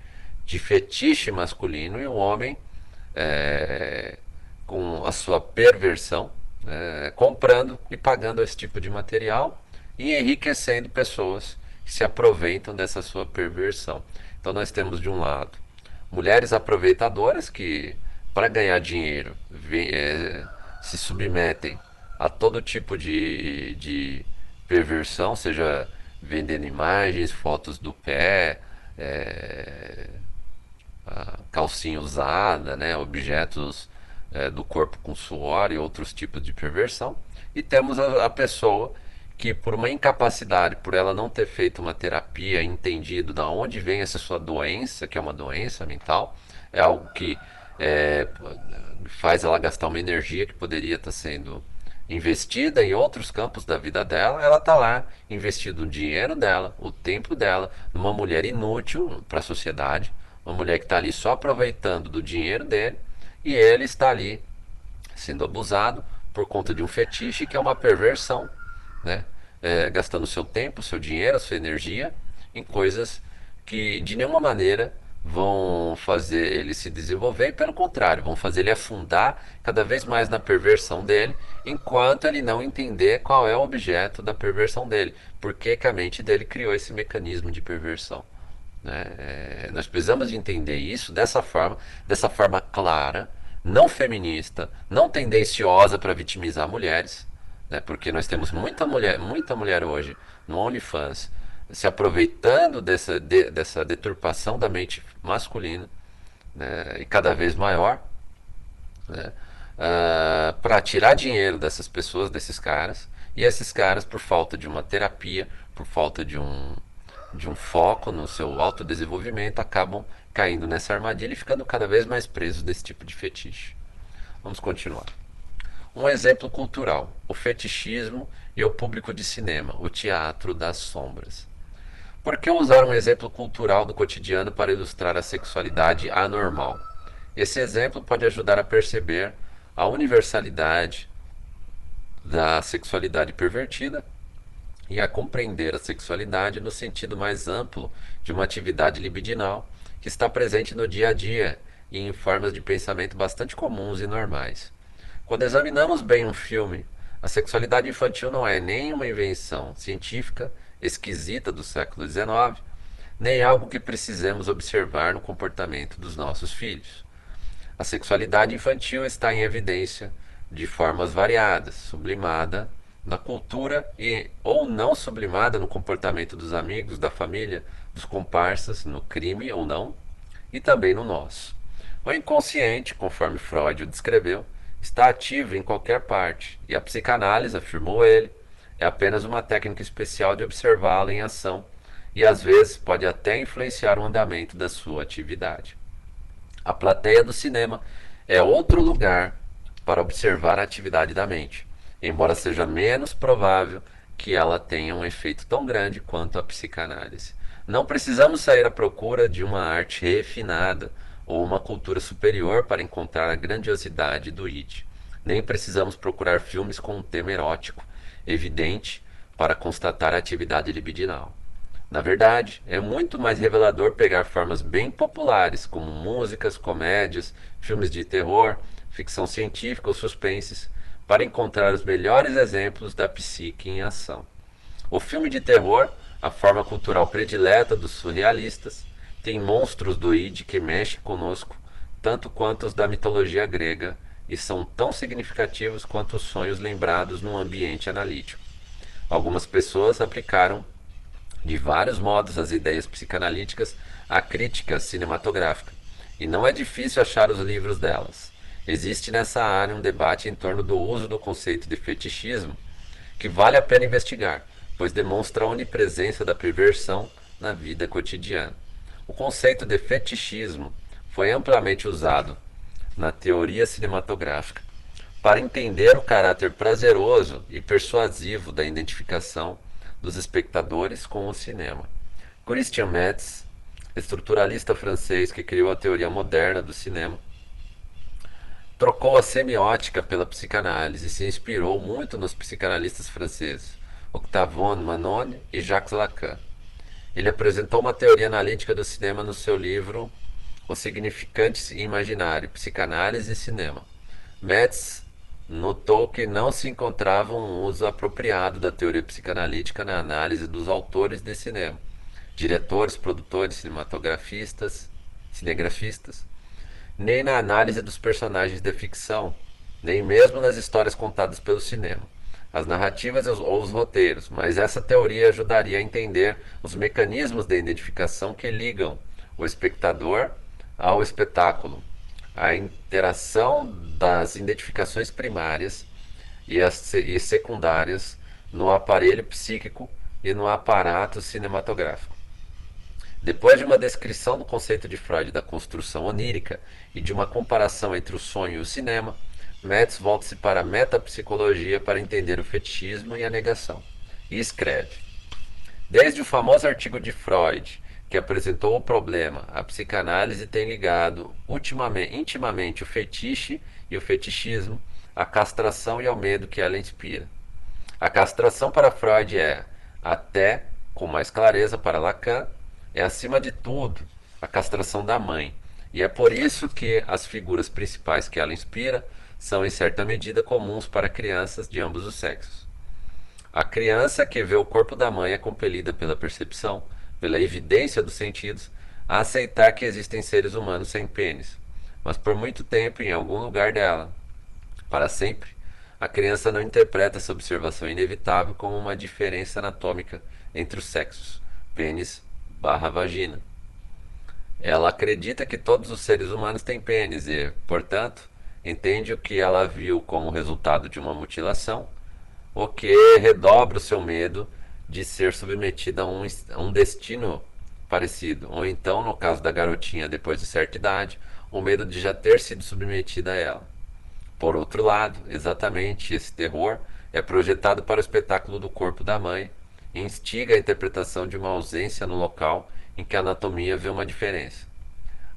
de fetiche masculino e o homem é, com a sua perversão, é, comprando e pagando esse tipo de material e enriquecendo pessoas que se aproveitam dessa sua perversão. Então nós temos de um lado mulheres aproveitadoras que para ganhar dinheiro vem, é, se submetem a todo tipo de, de perversão, seja vendendo imagens, fotos do pé, é, calcinha usada, né, objetos é, do corpo com suor e outros tipos de perversão. E temos a, a pessoa que por uma incapacidade, por ela não ter feito uma terapia, entendido de onde vem essa sua doença, que é uma doença mental, é algo que é, faz ela gastar uma energia que poderia estar sendo investida em outros campos da vida dela, ela está lá investindo o dinheiro dela, o tempo dela, numa mulher inútil para a sociedade, uma mulher que está ali só aproveitando do dinheiro dele e ele está ali sendo abusado por conta de um fetiche que é uma perversão né? É, gastando seu tempo, seu dinheiro, sua energia em coisas que de nenhuma maneira vão fazer ele se desenvolver, e pelo contrário, vão fazer ele afundar cada vez mais na perversão dele, enquanto ele não entender qual é o objeto da perversão dele, porque que a mente dele criou esse mecanismo de perversão. Né? É, nós precisamos de entender isso dessa forma, dessa forma clara, não feminista, não tendenciosa para vitimizar mulheres, né? Porque nós temos muita mulher, muita mulher hoje no OnlyFans se aproveitando dessa, de, dessa deturpação da mente masculina né? e cada vez maior né? ah, para tirar dinheiro dessas pessoas, desses caras, e esses caras, por falta de uma terapia, por falta de um, de um foco no seu autodesenvolvimento, acabam caindo nessa armadilha e ficando cada vez mais presos desse tipo de fetiche. Vamos continuar. Um exemplo cultural: o fetichismo e o público de cinema, o teatro das sombras. Por que usar um exemplo cultural do cotidiano para ilustrar a sexualidade anormal? Esse exemplo pode ajudar a perceber a universalidade da sexualidade pervertida e a compreender a sexualidade no sentido mais amplo de uma atividade libidinal que está presente no dia a dia e em formas de pensamento bastante comuns e normais. Quando examinamos bem um filme, a sexualidade infantil não é nem uma invenção científica esquisita do século XIX, nem algo que precisemos observar no comportamento dos nossos filhos. A sexualidade infantil está em evidência de formas variadas, sublimada na cultura e ou não sublimada no comportamento dos amigos, da família, dos comparsas, no crime ou não, e também no nosso. O inconsciente, conforme Freud o descreveu, está ativo em qualquer parte, e a psicanálise, afirmou ele, é apenas uma técnica especial de observá-lo em ação e às vezes pode até influenciar o andamento da sua atividade. A plateia do cinema é outro lugar para observar a atividade da mente, embora seja menos provável que ela tenha um efeito tão grande quanto a psicanálise. Não precisamos sair à procura de uma arte refinada ou uma cultura superior para encontrar a grandiosidade do id. Nem precisamos procurar filmes com um tema erótico evidente para constatar a atividade libidinal. Na verdade, é muito mais revelador pegar formas bem populares, como músicas, comédias, filmes de terror, ficção científica ou suspenses, para encontrar os melhores exemplos da psique em ação. O filme de terror, a forma cultural predileta dos surrealistas, tem monstros do id que mexem conosco, tanto quanto os da mitologia grega, e são tão significativos quanto os sonhos lembrados num ambiente analítico. Algumas pessoas aplicaram de vários modos as ideias psicanalíticas à crítica cinematográfica, e não é difícil achar os livros delas. Existe nessa área um debate em torno do uso do conceito de fetichismo que vale a pena investigar, pois demonstra a onipresença da perversão na vida cotidiana. O conceito de fetichismo foi amplamente usado na teoria cinematográfica para entender o caráter prazeroso e persuasivo da identificação dos espectadores com o cinema. Christian Metz, estruturalista francês que criou a teoria moderna do cinema, trocou a semiótica pela psicanálise e se inspirou muito nos psicanalistas franceses Octavon Manon e Jacques Lacan. Ele apresentou uma teoria analítica do cinema no seu livro O Significante Imaginário, Psicanálise e Cinema. Metz notou que não se encontrava um uso apropriado da teoria psicanalítica na análise dos autores de cinema, diretores, produtores, cinematografistas, cinegrafistas, nem na análise dos personagens de ficção, nem mesmo nas histórias contadas pelo cinema, as narrativas ou os roteiros, mas essa teoria ajudaria a entender os mecanismos de identificação que ligam o espectador ao espetáculo, a interação das identificações primárias e, as, e secundárias no aparelho psíquico e no aparato cinematográfico. Depois de uma descrição do conceito de Freud da construção onírica e de uma comparação entre o sonho e o cinema, Metz volta-se para a metapsicologia para entender o fetichismo e a negação. E escreve: Desde o famoso artigo de Freud, que apresentou o problema, a psicanálise tem ligado ultimamente, intimamente o fetiche e o fetichismo à castração e ao medo que ela inspira. A castração para Freud é, até com mais clareza para Lacan, é acima de tudo a castração da mãe. E é por isso que as figuras principais que ela inspira são em certa medida comuns para crianças de ambos os sexos. A criança que vê o corpo da mãe é compelida pela percepção, pela evidência dos sentidos, a aceitar que existem seres humanos sem pênis. Mas por muito tempo, em algum lugar dela, para sempre, a criança não interpreta essa observação inevitável como uma diferença anatômica entre os sexos, pênis barra vagina. Ela acredita que todos os seres humanos têm pênis e, portanto, entende o que ela viu como resultado de uma mutilação, o que redobra o seu medo de ser submetida a um, a um destino parecido, ou então, no caso da garotinha depois de certa idade, o medo de já ter sido submetida a ela. Por outro lado, exatamente esse terror é projetado para o espetáculo do corpo da mãe instiga a interpretação de uma ausência no local em que a anatomia vê uma diferença.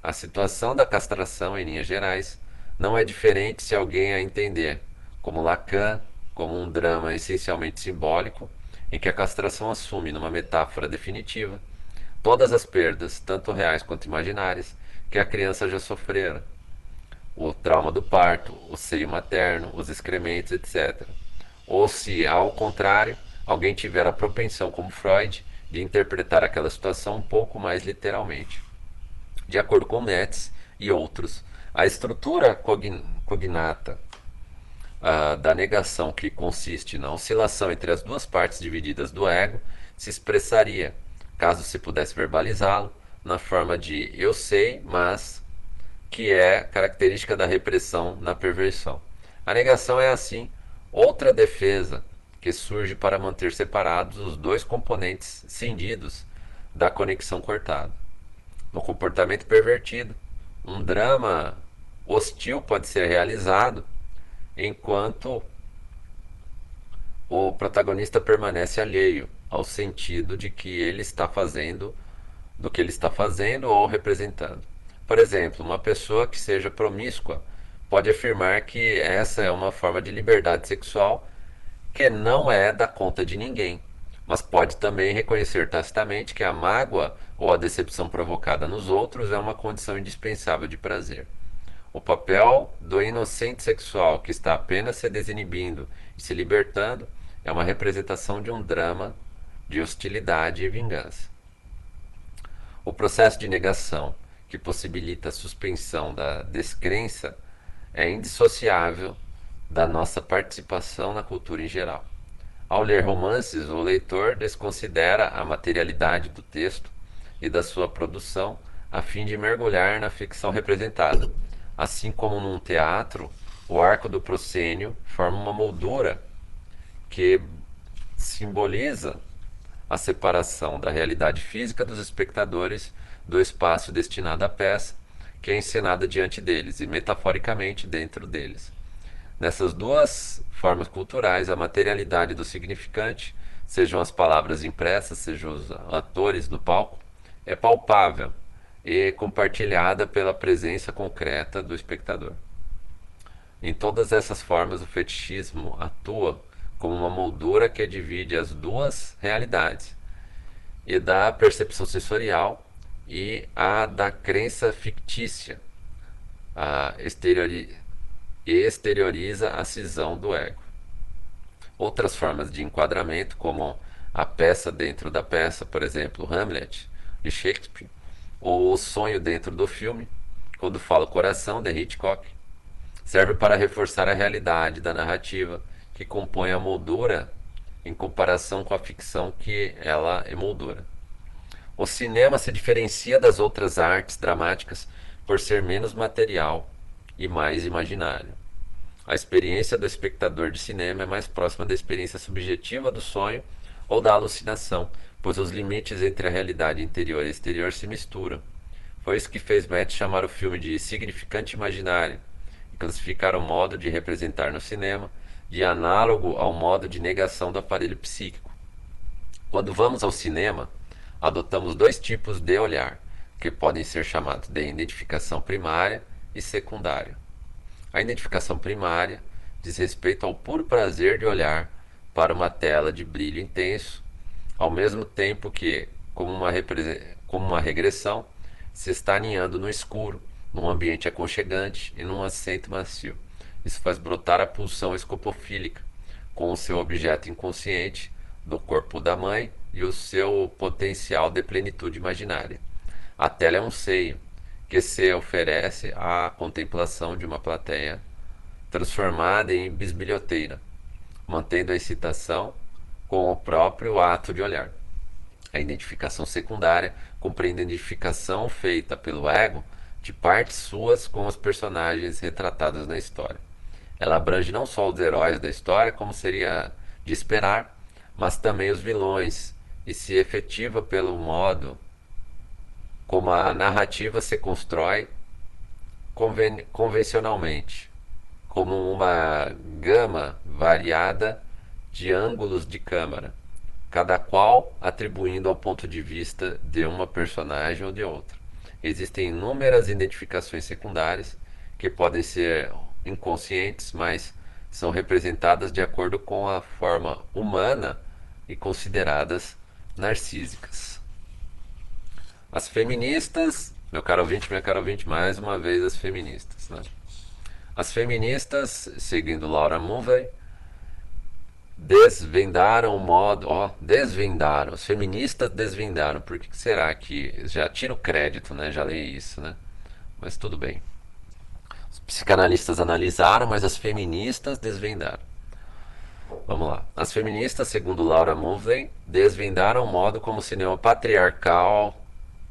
A situação da castração, em linhas gerais, não é diferente se alguém a entender, como Lacan, como um drama essencialmente simbólico, em que a castração assume, numa metáfora definitiva, todas as perdas, tanto reais quanto imaginárias, que a criança já sofrera. O trauma do parto, o seio materno, os excrementos, etc. Ou se, ao contrário, alguém tiver a propensão, como Freud, de interpretar aquela situação um pouco mais literalmente. De acordo com Metz e outros, a estrutura cognata uh, da negação, que consiste na oscilação entre as duas partes divididas do ego, se expressaria, caso se pudesse verbalizá-lo, na forma de eu sei, mas que é característica da repressão na perversão. A negação é assim outra defesa que surge para manter separados os dois componentes cindidos da conexão cortada. No comportamento pervertido, um drama hostil pode ser realizado enquanto o protagonista permanece alheio ao sentido de que ele está fazendo do que ele está fazendo ou representando. Por exemplo, uma pessoa que seja promíscua pode afirmar que essa é uma forma de liberdade sexual que não é da conta de ninguém, mas pode também reconhecer tacitamente que a mágoa ou a decepção provocada nos outros é uma condição indispensável de prazer. O papel do inocente sexual que está apenas se desinibindo e se libertando é uma representação de um drama de hostilidade e vingança. O processo de negação, que possibilita a suspensão da descrença, é indissociável da nossa participação na cultura em geral. Ao ler romances, o leitor desconsidera a materialidade do texto e da sua produção a fim de mergulhar na ficção representada Assim como num teatro, o arco do proscênio forma uma moldura que simboliza a separação da realidade física dos espectadores do espaço destinado à peça, que é encenada diante deles e metaforicamente dentro deles. Nessas duas formas culturais, a materialidade do significante, sejam as palavras impressas, sejam os atores no palco, é palpável e compartilhada pela presença concreta do espectador. Em todas essas formas, o fetichismo atua como uma moldura que divide as duas realidades, e da percepção sensorial e a da crença fictícia, a exteriori e exterioriza a cisão do ego. Outras formas de enquadramento, como a peça dentro da peça, por exemplo, Hamlet, de Shakespeare, ou o sonho dentro do filme, quando fala coração, de Hitchcock, serve para reforçar a realidade da narrativa que compõe a moldura em comparação com a ficção que ela emoldura. O cinema se diferencia das outras artes dramáticas por ser menos material e mais imaginário. A experiência do espectador de cinema é mais próxima da experiência subjetiva do sonho ou da alucinação, pois os limites entre a realidade interior e exterior se misturam. Foi isso que fez Matt chamar o filme de significante imaginário e classificar o modo de representar no cinema de análogo ao modo de negação do aparelho psíquico. Quando vamos ao cinema, adotamos dois tipos de olhar, que podem ser chamados de identificação primária e secundária. A identificação primária diz respeito ao puro prazer de olhar para uma tela de brilho intenso, ao mesmo tempo que, como uma, como uma regressão, se está aninhando no escuro, num ambiente aconchegante e num assento macio. Isso faz brotar a pulsão escopofílica com o seu objeto inconsciente do corpo da mãe e o seu potencial de plenitude imaginária. A tela é um seio, que se oferece à contemplação de uma plateia transformada em bisbilhoteira, mantendo a excitação com o próprio ato de olhar. A identificação secundária compreende a identificação feita pelo ego de partes suas com os personagens retratados na história. Ela abrange não só os heróis da história, como seria de esperar, mas também os vilões, e se efetiva pelo modo como a narrativa se constrói conven convencionalmente, como uma gama variada de ângulos de câmera, cada qual atribuindo ao ponto de vista de uma personagem ou de outra. Existem inúmeras identificações secundárias que podem ser inconscientes, mas são representadas de acordo com a forma humana e consideradas narcísicas. As feministas, meu caro ouvinte, minha cara ouvinte, mais uma vez as feministas, né? As feministas, seguindo Laura Mulvey, desvendaram o modo, ó, desvendaram, as feministas desvendaram, por que será que, já tiro crédito, né, já li isso, né, mas tudo bem. Os psicanalistas analisaram, mas as feministas desvendaram. Vamos lá. As feministas, segundo Laura Mulvey, desvendaram o modo como o cinema patriarcal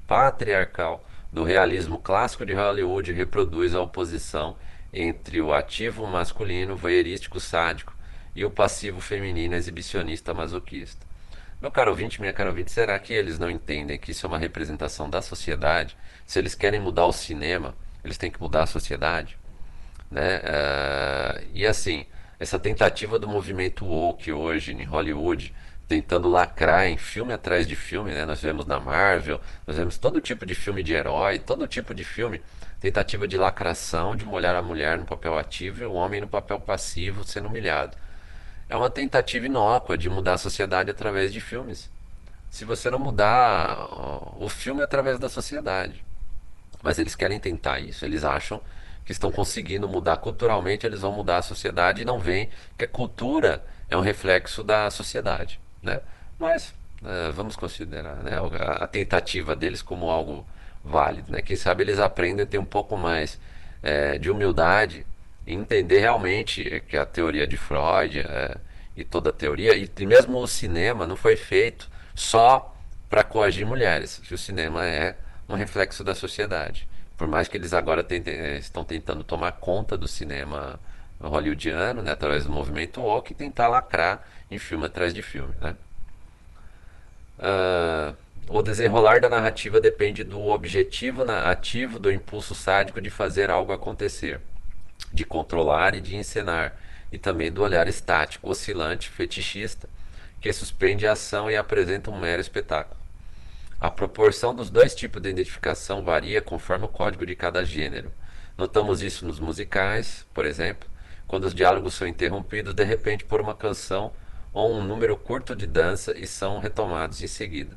patriarcal do realismo clássico de Hollywood reproduz a oposição entre o ativo masculino voyeurístico sádico e o passivo feminino exibicionista masoquista. Meu caro ouvinte, minha cara ouvinte, será que eles não entendem que isso é uma representação da sociedade? Se eles querem mudar o cinema, eles têm que mudar a sociedade? Né? Uh, e assim, essa tentativa do movimento woke hoje em Hollywood tentando lacrar em filme atrás de filme, né? Nós vemos na Marvel, nós vemos todo tipo de filme de herói, todo tipo de filme, tentativa de lacração, de molhar a mulher no papel ativo e o homem no papel passivo sendo humilhado. É uma tentativa inócua de mudar a sociedade através de filmes. Se você não mudar o filme é através da sociedade. Mas eles querem tentar isso, eles acham que estão conseguindo mudar culturalmente, eles vão mudar a sociedade e não veem que a cultura é um reflexo da sociedade né? Mas uh, vamos considerar né, a, tentativa deles como algo válido, né? Quem sabe eles aprendem a ter um pouco mais é, de humildade e entender realmente que a teoria de Freud é, e toda a teoria e mesmo o cinema não foi feito só para coagir mulheres. O cinema é um reflexo da sociedade. Por mais que eles agora tentem, é, estão tentando tomar conta do cinema hollywoodiano, né, através do movimento woke, tentar lacrar em filme atrás de filme. Né? Uh, o desenrolar da narrativa depende do objetivo ativo do impulso sádico de fazer algo acontecer, de controlar e de encenar, e também do olhar estático, oscilante, fetichista, que suspende a ação e apresenta um mero espetáculo. A proporção dos dois tipos de identificação varia conforme o código de cada gênero. Notamos isso nos musicais, por exemplo, quando os diálogos são interrompidos de repente por uma canção ou um número curto de dança e são retomados em seguida.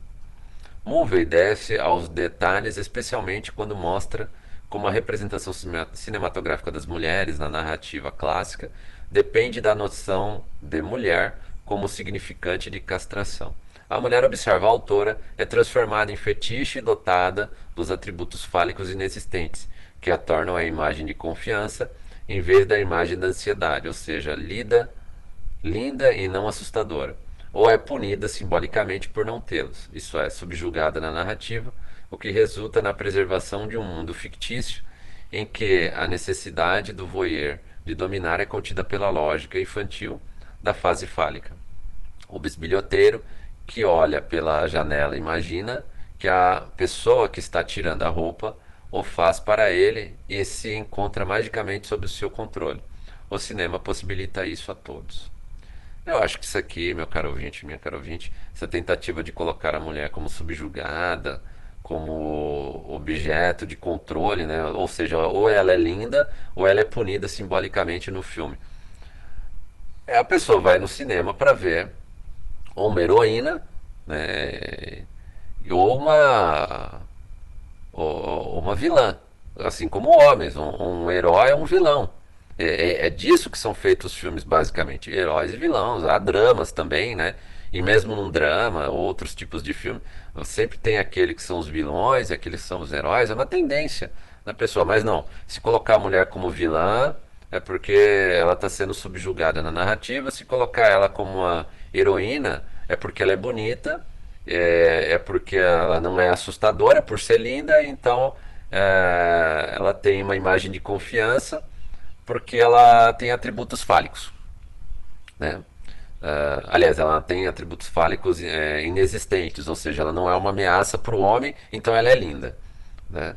Mulvey desce aos detalhes, especialmente quando mostra como a representação cinematográfica das mulheres na narrativa clássica depende da noção de mulher como significante de castração. A mulher, observa a autora, é transformada em fetiche dotada dos atributos fálicos inexistentes, que a tornam a imagem de confiança em vez da imagem da ansiedade, ou seja, lida, linda e não assustadora, ou é punida simbolicamente por não tê-los, isso é, subjugada na narrativa, o que resulta na preservação de um mundo fictício em que a necessidade do voyeur de dominar é contida pela lógica infantil da fase fálica. O bisbilhoteiro que olha pela janela imagina que a pessoa que está tirando a roupa o faz para ele e se encontra magicamente sob o seu controle. O cinema possibilita isso a todos. Eu acho que isso aqui, meu caro ouvinte, minha caro ouvinte, essa tentativa de colocar a mulher como subjugada, como objeto de controle, né? ou seja, ou ela é linda ou ela é punida simbolicamente no filme. É, a pessoa vai no cinema para ver uma heroína né? ou uma uma vilã, assim como homens. Um, um herói é um vilão. É, é, é, disso que são feitos os filmes, basicamente. Heróis e vilões. Há dramas também, né? E mesmo num drama, outros tipos de filme, sempre tem aquele que são os vilões, aqueles que são os heróis. É uma tendência na pessoa. Mas não, se colocar a mulher como vilã, é porque ela está sendo subjugada na narrativa. Se colocar ela como uma heroína, é porque ela é bonita é, é porque ela não é assustadora por ser linda, então é, ela tem uma imagem de confiança porque ela tem atributos fálicos. Né? Uh, aliás, ela tem atributos fálicos é, inexistentes, ou seja, ela não é uma ameaça para o homem, então ela é linda. Né?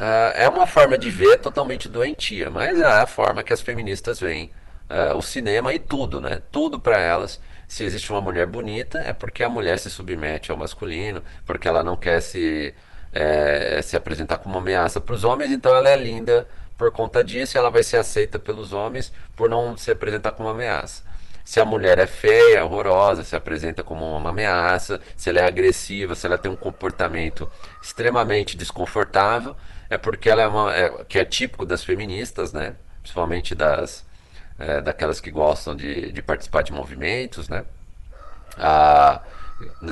Uh, é uma forma de ver totalmente doentia, mas é a forma que as feministas veem uh, o cinema e tudo, né? Tudo para elas se existe uma mulher bonita, é porque a mulher se submete ao masculino, porque ela não quer se, é, se apresentar como uma ameaça para os homens, então ela é linda por conta disso e ela vai ser aceita pelos homens por não se apresentar como uma ameaça. Se a mulher é feia, horrorosa, se apresenta como uma ameaça, se ela é agressiva, se ela tem um comportamento extremamente desconfortável, é porque ela é uma. É, que é típico das feministas, né? Principalmente das, é, daquelas que gostam de, de participar de movimentos, né? A,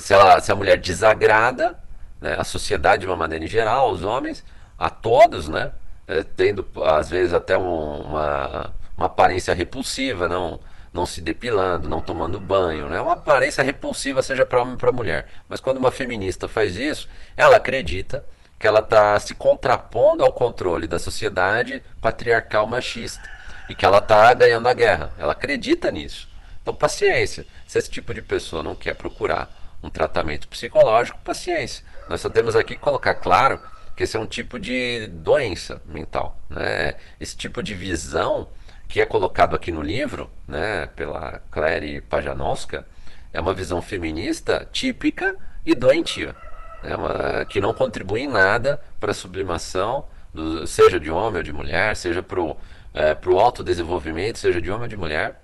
se, ela, se a mulher desagrada né, a sociedade de uma maneira em geral, os homens, a todos, né? É, tendo às vezes até um, uma, uma aparência repulsiva, não, não se depilando, não tomando banho, né? Uma aparência repulsiva, seja para homem ou para mulher. Mas quando uma feminista faz isso, ela acredita que ela está se contrapondo ao controle da sociedade patriarcal machista e que ela está ganhando a guerra. Ela acredita nisso. Então, paciência. Se esse tipo de pessoa não quer procurar um tratamento psicológico, paciência. Nós só temos aqui que colocar claro que esse é um tipo de doença mental. Né? Esse tipo de visão que é colocado aqui no livro, né, pela Claire Pajanowska, é uma visão feminista típica e doentia, né, uma, que não contribui em nada para a sublimação, do, seja de homem ou de mulher, seja para o é, para o autodesenvolvimento, seja de homem ou de mulher,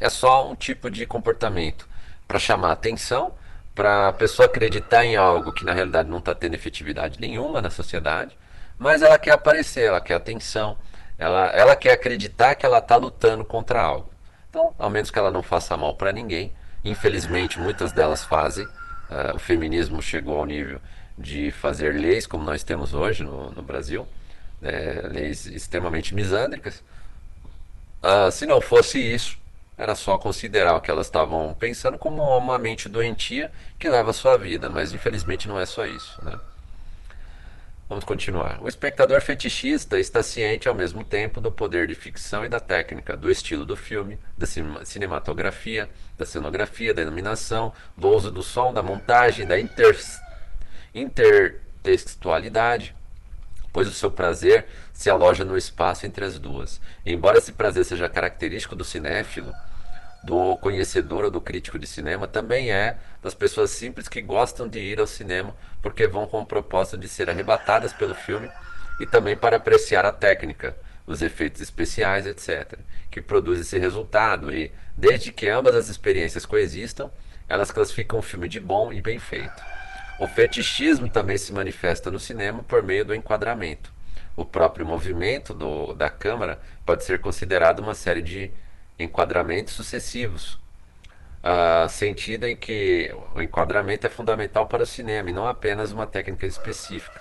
é só um tipo de comportamento para chamar atenção, para a pessoa acreditar em algo que na realidade não está tendo efetividade nenhuma na sociedade, mas ela quer aparecer, ela quer atenção, ela, ela quer acreditar que ela está lutando contra algo. Então, ao menos que ela não faça mal para ninguém, infelizmente muitas delas fazem. Uh, o feminismo chegou ao nível de fazer leis como nós temos hoje no, no Brasil é, leis extremamente misândricas. Ah, se não fosse isso, era só considerar o que elas estavam pensando como uma mente doentia que leva sua vida, mas infelizmente não é só isso. Né? Vamos continuar. O espectador fetichista está ciente ao mesmo tempo do poder de ficção e da técnica, do estilo do filme, da cinematografia, da cenografia, da iluminação, do uso do som, da montagem, da inter... intertextualidade, pois o seu prazer se aloja no espaço entre as duas. Embora esse prazer seja característico do cinéfilo, do conhecedor ou do crítico de cinema, também é das pessoas simples que gostam de ir ao cinema porque vão com o propósito de ser arrebatadas pelo filme e também para apreciar a técnica, os efeitos especiais, etc., que produz esse resultado. E, desde que ambas as experiências coexistam, elas classificam o filme de bom e bem feito. O fetichismo também se manifesta no cinema por meio do enquadramento. o próprio movimento do, da câmera pode ser considerado uma série de enquadramentos sucessivos, uh, sentido em que o enquadramento é fundamental para o cinema e não apenas uma técnica específica.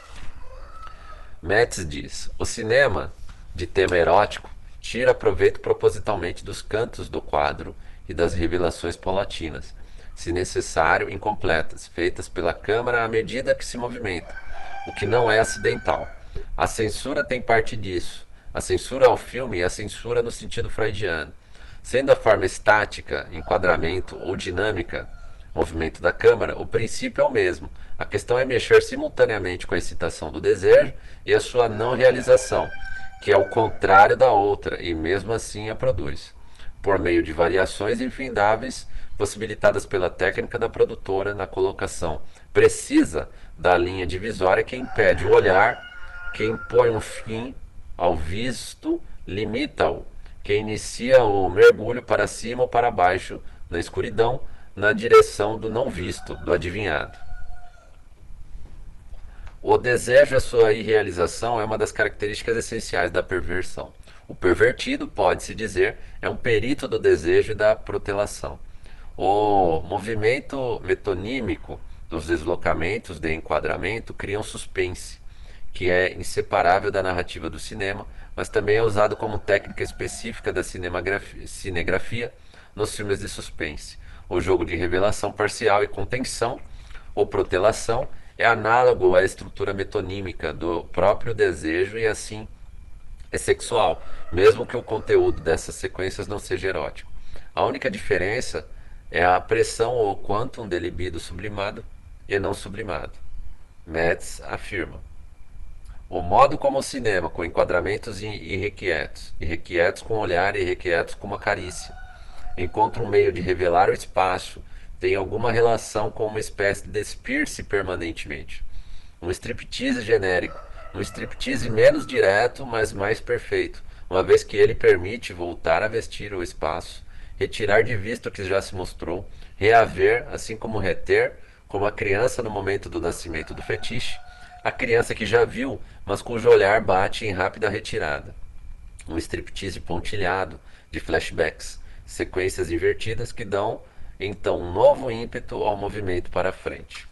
Metz diz: o cinema de tema erótico tira proveito propositalmente dos cantos do quadro e das revelações paulatinas, se necessário incompletas, feitas pela câmera à medida que se movimenta, o que não é acidental. A censura tem parte disso. A censura ao filme é a censura no sentido freudiano. Sendo a forma estática, enquadramento ou dinâmica, movimento da câmara, o princípio é o mesmo. A questão é mexer simultaneamente com a excitação do desejo e a sua não realização, que é o contrário da outra e mesmo assim a produz, por meio de variações infindáveis possibilitadas pela técnica da produtora na colocação precisa da linha divisória que impede o olhar, que impõe um fim ao visto, limita-o que inicia o mergulho para cima ou para baixo na escuridão, na direção do não visto, do adivinhado. O desejo e sua irrealização é uma das características essenciais da perversão. O pervertido, pode-se dizer, é um perito do desejo e da protelação. O movimento metonímico dos deslocamentos de enquadramento cria um suspense, que é inseparável da narrativa do cinema, mas também é usado como técnica específica da cinegrafia nos filmes de suspense. O jogo de revelação parcial e contenção, ou protelação, é análogo à estrutura metonímica do próprio desejo e assim é sexual, mesmo que o conteúdo dessas sequências não seja erótico. A única diferença é a pressão ou quantum de libido sublimado e não sublimado. Metz afirma. O modo como o cinema, com enquadramentos irrequietos, irrequietos com olhar e irrequietos com uma carícia, encontra um meio de revelar o espaço, tem alguma relação com uma espécie de despir-se permanentemente. Um striptease genérico, um striptease menos direto, mas mais perfeito, uma vez que ele permite voltar a vestir o espaço, retirar de vista o que já se mostrou, reaver, assim como reter, como a criança no momento do nascimento do fetiche, a criança que já viu, mas cujo olhar bate em rápida retirada. Um striptease pontilhado de flashbacks, sequências invertidas que dão então um novo ímpeto ao movimento para frente.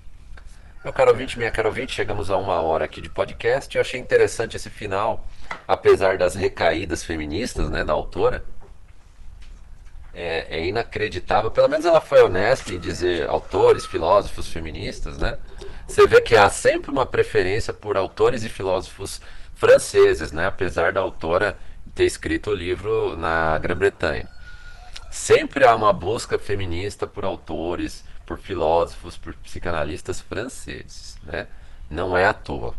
Meu caro ouvinte, minha caro ouvinte, chegamos a uma hora aqui de podcast. Eu achei interessante esse final, apesar das recaídas feministas né, da autora. É, é, inacreditável. Pelo menos ela foi honesta em dizer autores, filósofos feministas, né? você vê que há sempre uma preferência por autores e filósofos franceses, né? apesar da autora ter escrito o livro na Grã-Bretanha. Sempre há uma busca feminista por autores, por filósofos, por psicanalistas franceses. Né? Não é à toa.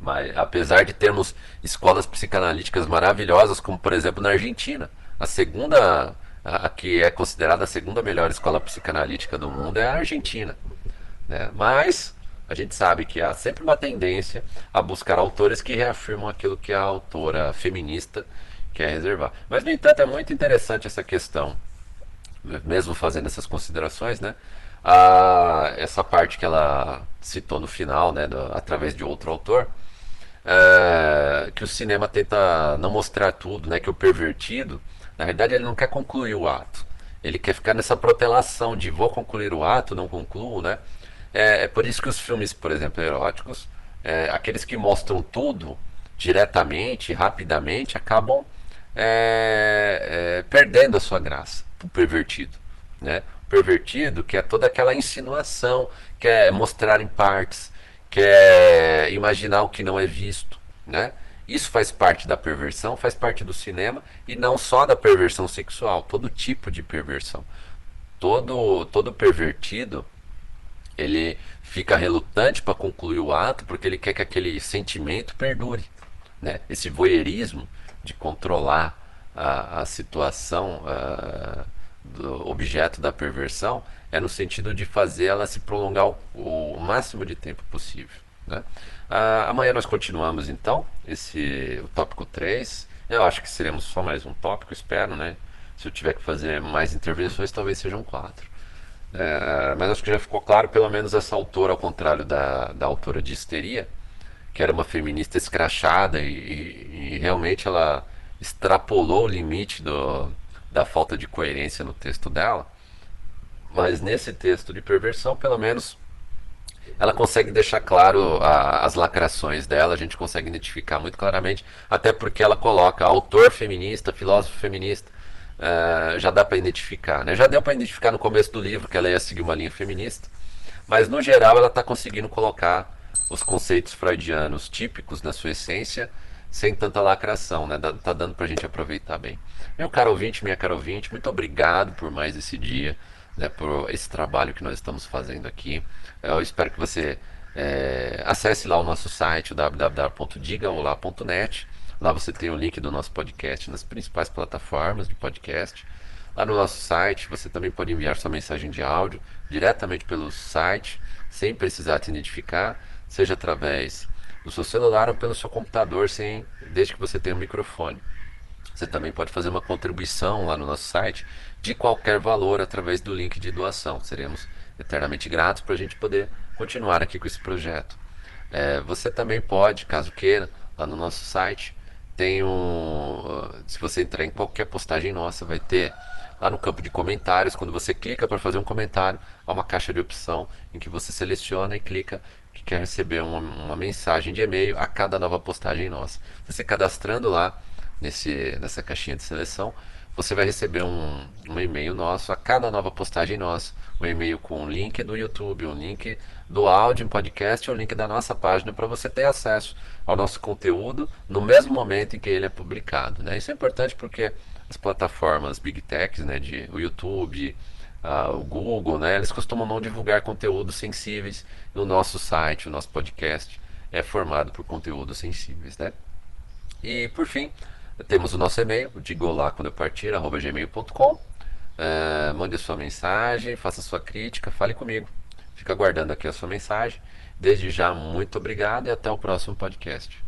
Mas, apesar de termos escolas psicanalíticas maravilhosas, como por exemplo na Argentina, a segunda, a, a que é considerada a segunda melhor escola psicanalítica do mundo é a Argentina. Né? Mas a gente sabe que há sempre uma tendência a buscar autores que reafirmam aquilo que a autora feminista quer reservar. Mas, no entanto, é muito interessante essa questão, mesmo fazendo essas considerações, né? Ah, essa parte que ela citou no final, né, do, através de outro autor, é, que o cinema tenta não mostrar tudo, né, que o pervertido, na verdade, ele não quer concluir o ato. Ele quer ficar nessa protelação de vou concluir o ato, não concluo, né? É, é por isso que os filmes, por exemplo, eróticos, é, aqueles que mostram tudo diretamente, rapidamente, acabam é, é, perdendo a sua graça, o pervertido. Né? O pervertido que é toda aquela insinuação, quer mostrar em partes, quer imaginar o que não é visto. Né? Isso faz parte da perversão, faz parte do cinema e não só da perversão sexual, todo tipo de perversão. Todo, todo pervertido ele fica relutante para concluir o ato porque ele quer que aquele sentimento perdure. Né? Esse voyeurismo de controlar a, a situação do objeto da perversão é no sentido de fazer ela se prolongar o, o máximo de tempo possível. Né? Uh, amanhã nós continuamos então esse o tópico 3. Eu acho que seremos só mais um tópico, espero, né? Se eu tiver que fazer mais intervenções, talvez sejam quatro. É, mas acho que já ficou claro, pelo menos essa autora, ao contrário da, da autora de Histeria, que era uma feminista escrachada e, e, e realmente ela extrapolou o limite do, da falta de coerência no texto dela. Mas nesse texto de perversão, pelo menos, ela consegue deixar claro a, as lacrações dela, a gente consegue identificar muito claramente, até porque ela coloca autor feminista, filósofo feminista, uh, já dá para identificar. Né? Já deu para identificar no começo do livro que ela ia seguir uma linha feminista, mas no geral ela está conseguindo colocar os conceitos freudianos típicos na sua essência sem tanta lacração, né? Tá dando pra gente aproveitar bem. Meu caro ouvinte, minha caro ouvinte, muito obrigado por mais esse dia, né? Por esse trabalho que nós estamos fazendo aqui. Eu espero que você é, acesse lá o nosso site, www.digaolá.net. Lá você tem o link do nosso podcast nas principais plataformas de podcast. Lá no nosso site você também pode enviar sua mensagem de áudio diretamente pelo site, sem precisar te identificar, seja através do seu celular ou pelo seu computador, sem, desde que você tenha um microfone. Você também pode fazer uma contribuição lá no nosso site de qualquer valor através do link de doação. Seremos eternamente gratos para a gente poder continuar aqui com esse projeto. É, você também pode, caso queira, lá no nosso site, tem um. Se você entrar em qualquer postagem nossa, vai ter lá no campo de comentários. Quando você clica para fazer um comentário, há uma caixa de opção em que você seleciona e clica que quer receber uma, uma mensagem de e-mail a cada nova postagem nossa. Você cadastrando lá nesse, nessa caixinha de seleção, você vai receber um, um e-mail nosso a cada nova postagem nossa. Um e-mail com um link do YouTube, um link do áudio em podcast e um link da nossa página para você ter acesso ao nosso conteúdo no mesmo momento em que ele é publicado. Né? Isso é importante porque as plataformas Big Techs, né, de, o YouTube, uh, o Google, né, eles costumam não divulgar conteúdos sensíveis. no nosso site, o nosso podcast é formado por conteúdos sensíveis, né? E por fim, temos o nosso e-mail, digo lá quando eu partir, arroba gmail.com. É, mande sua mensagem, faça sua crítica, fale comigo. Fica aguardando aqui a sua mensagem. Desde já, muito obrigado e até o próximo podcast.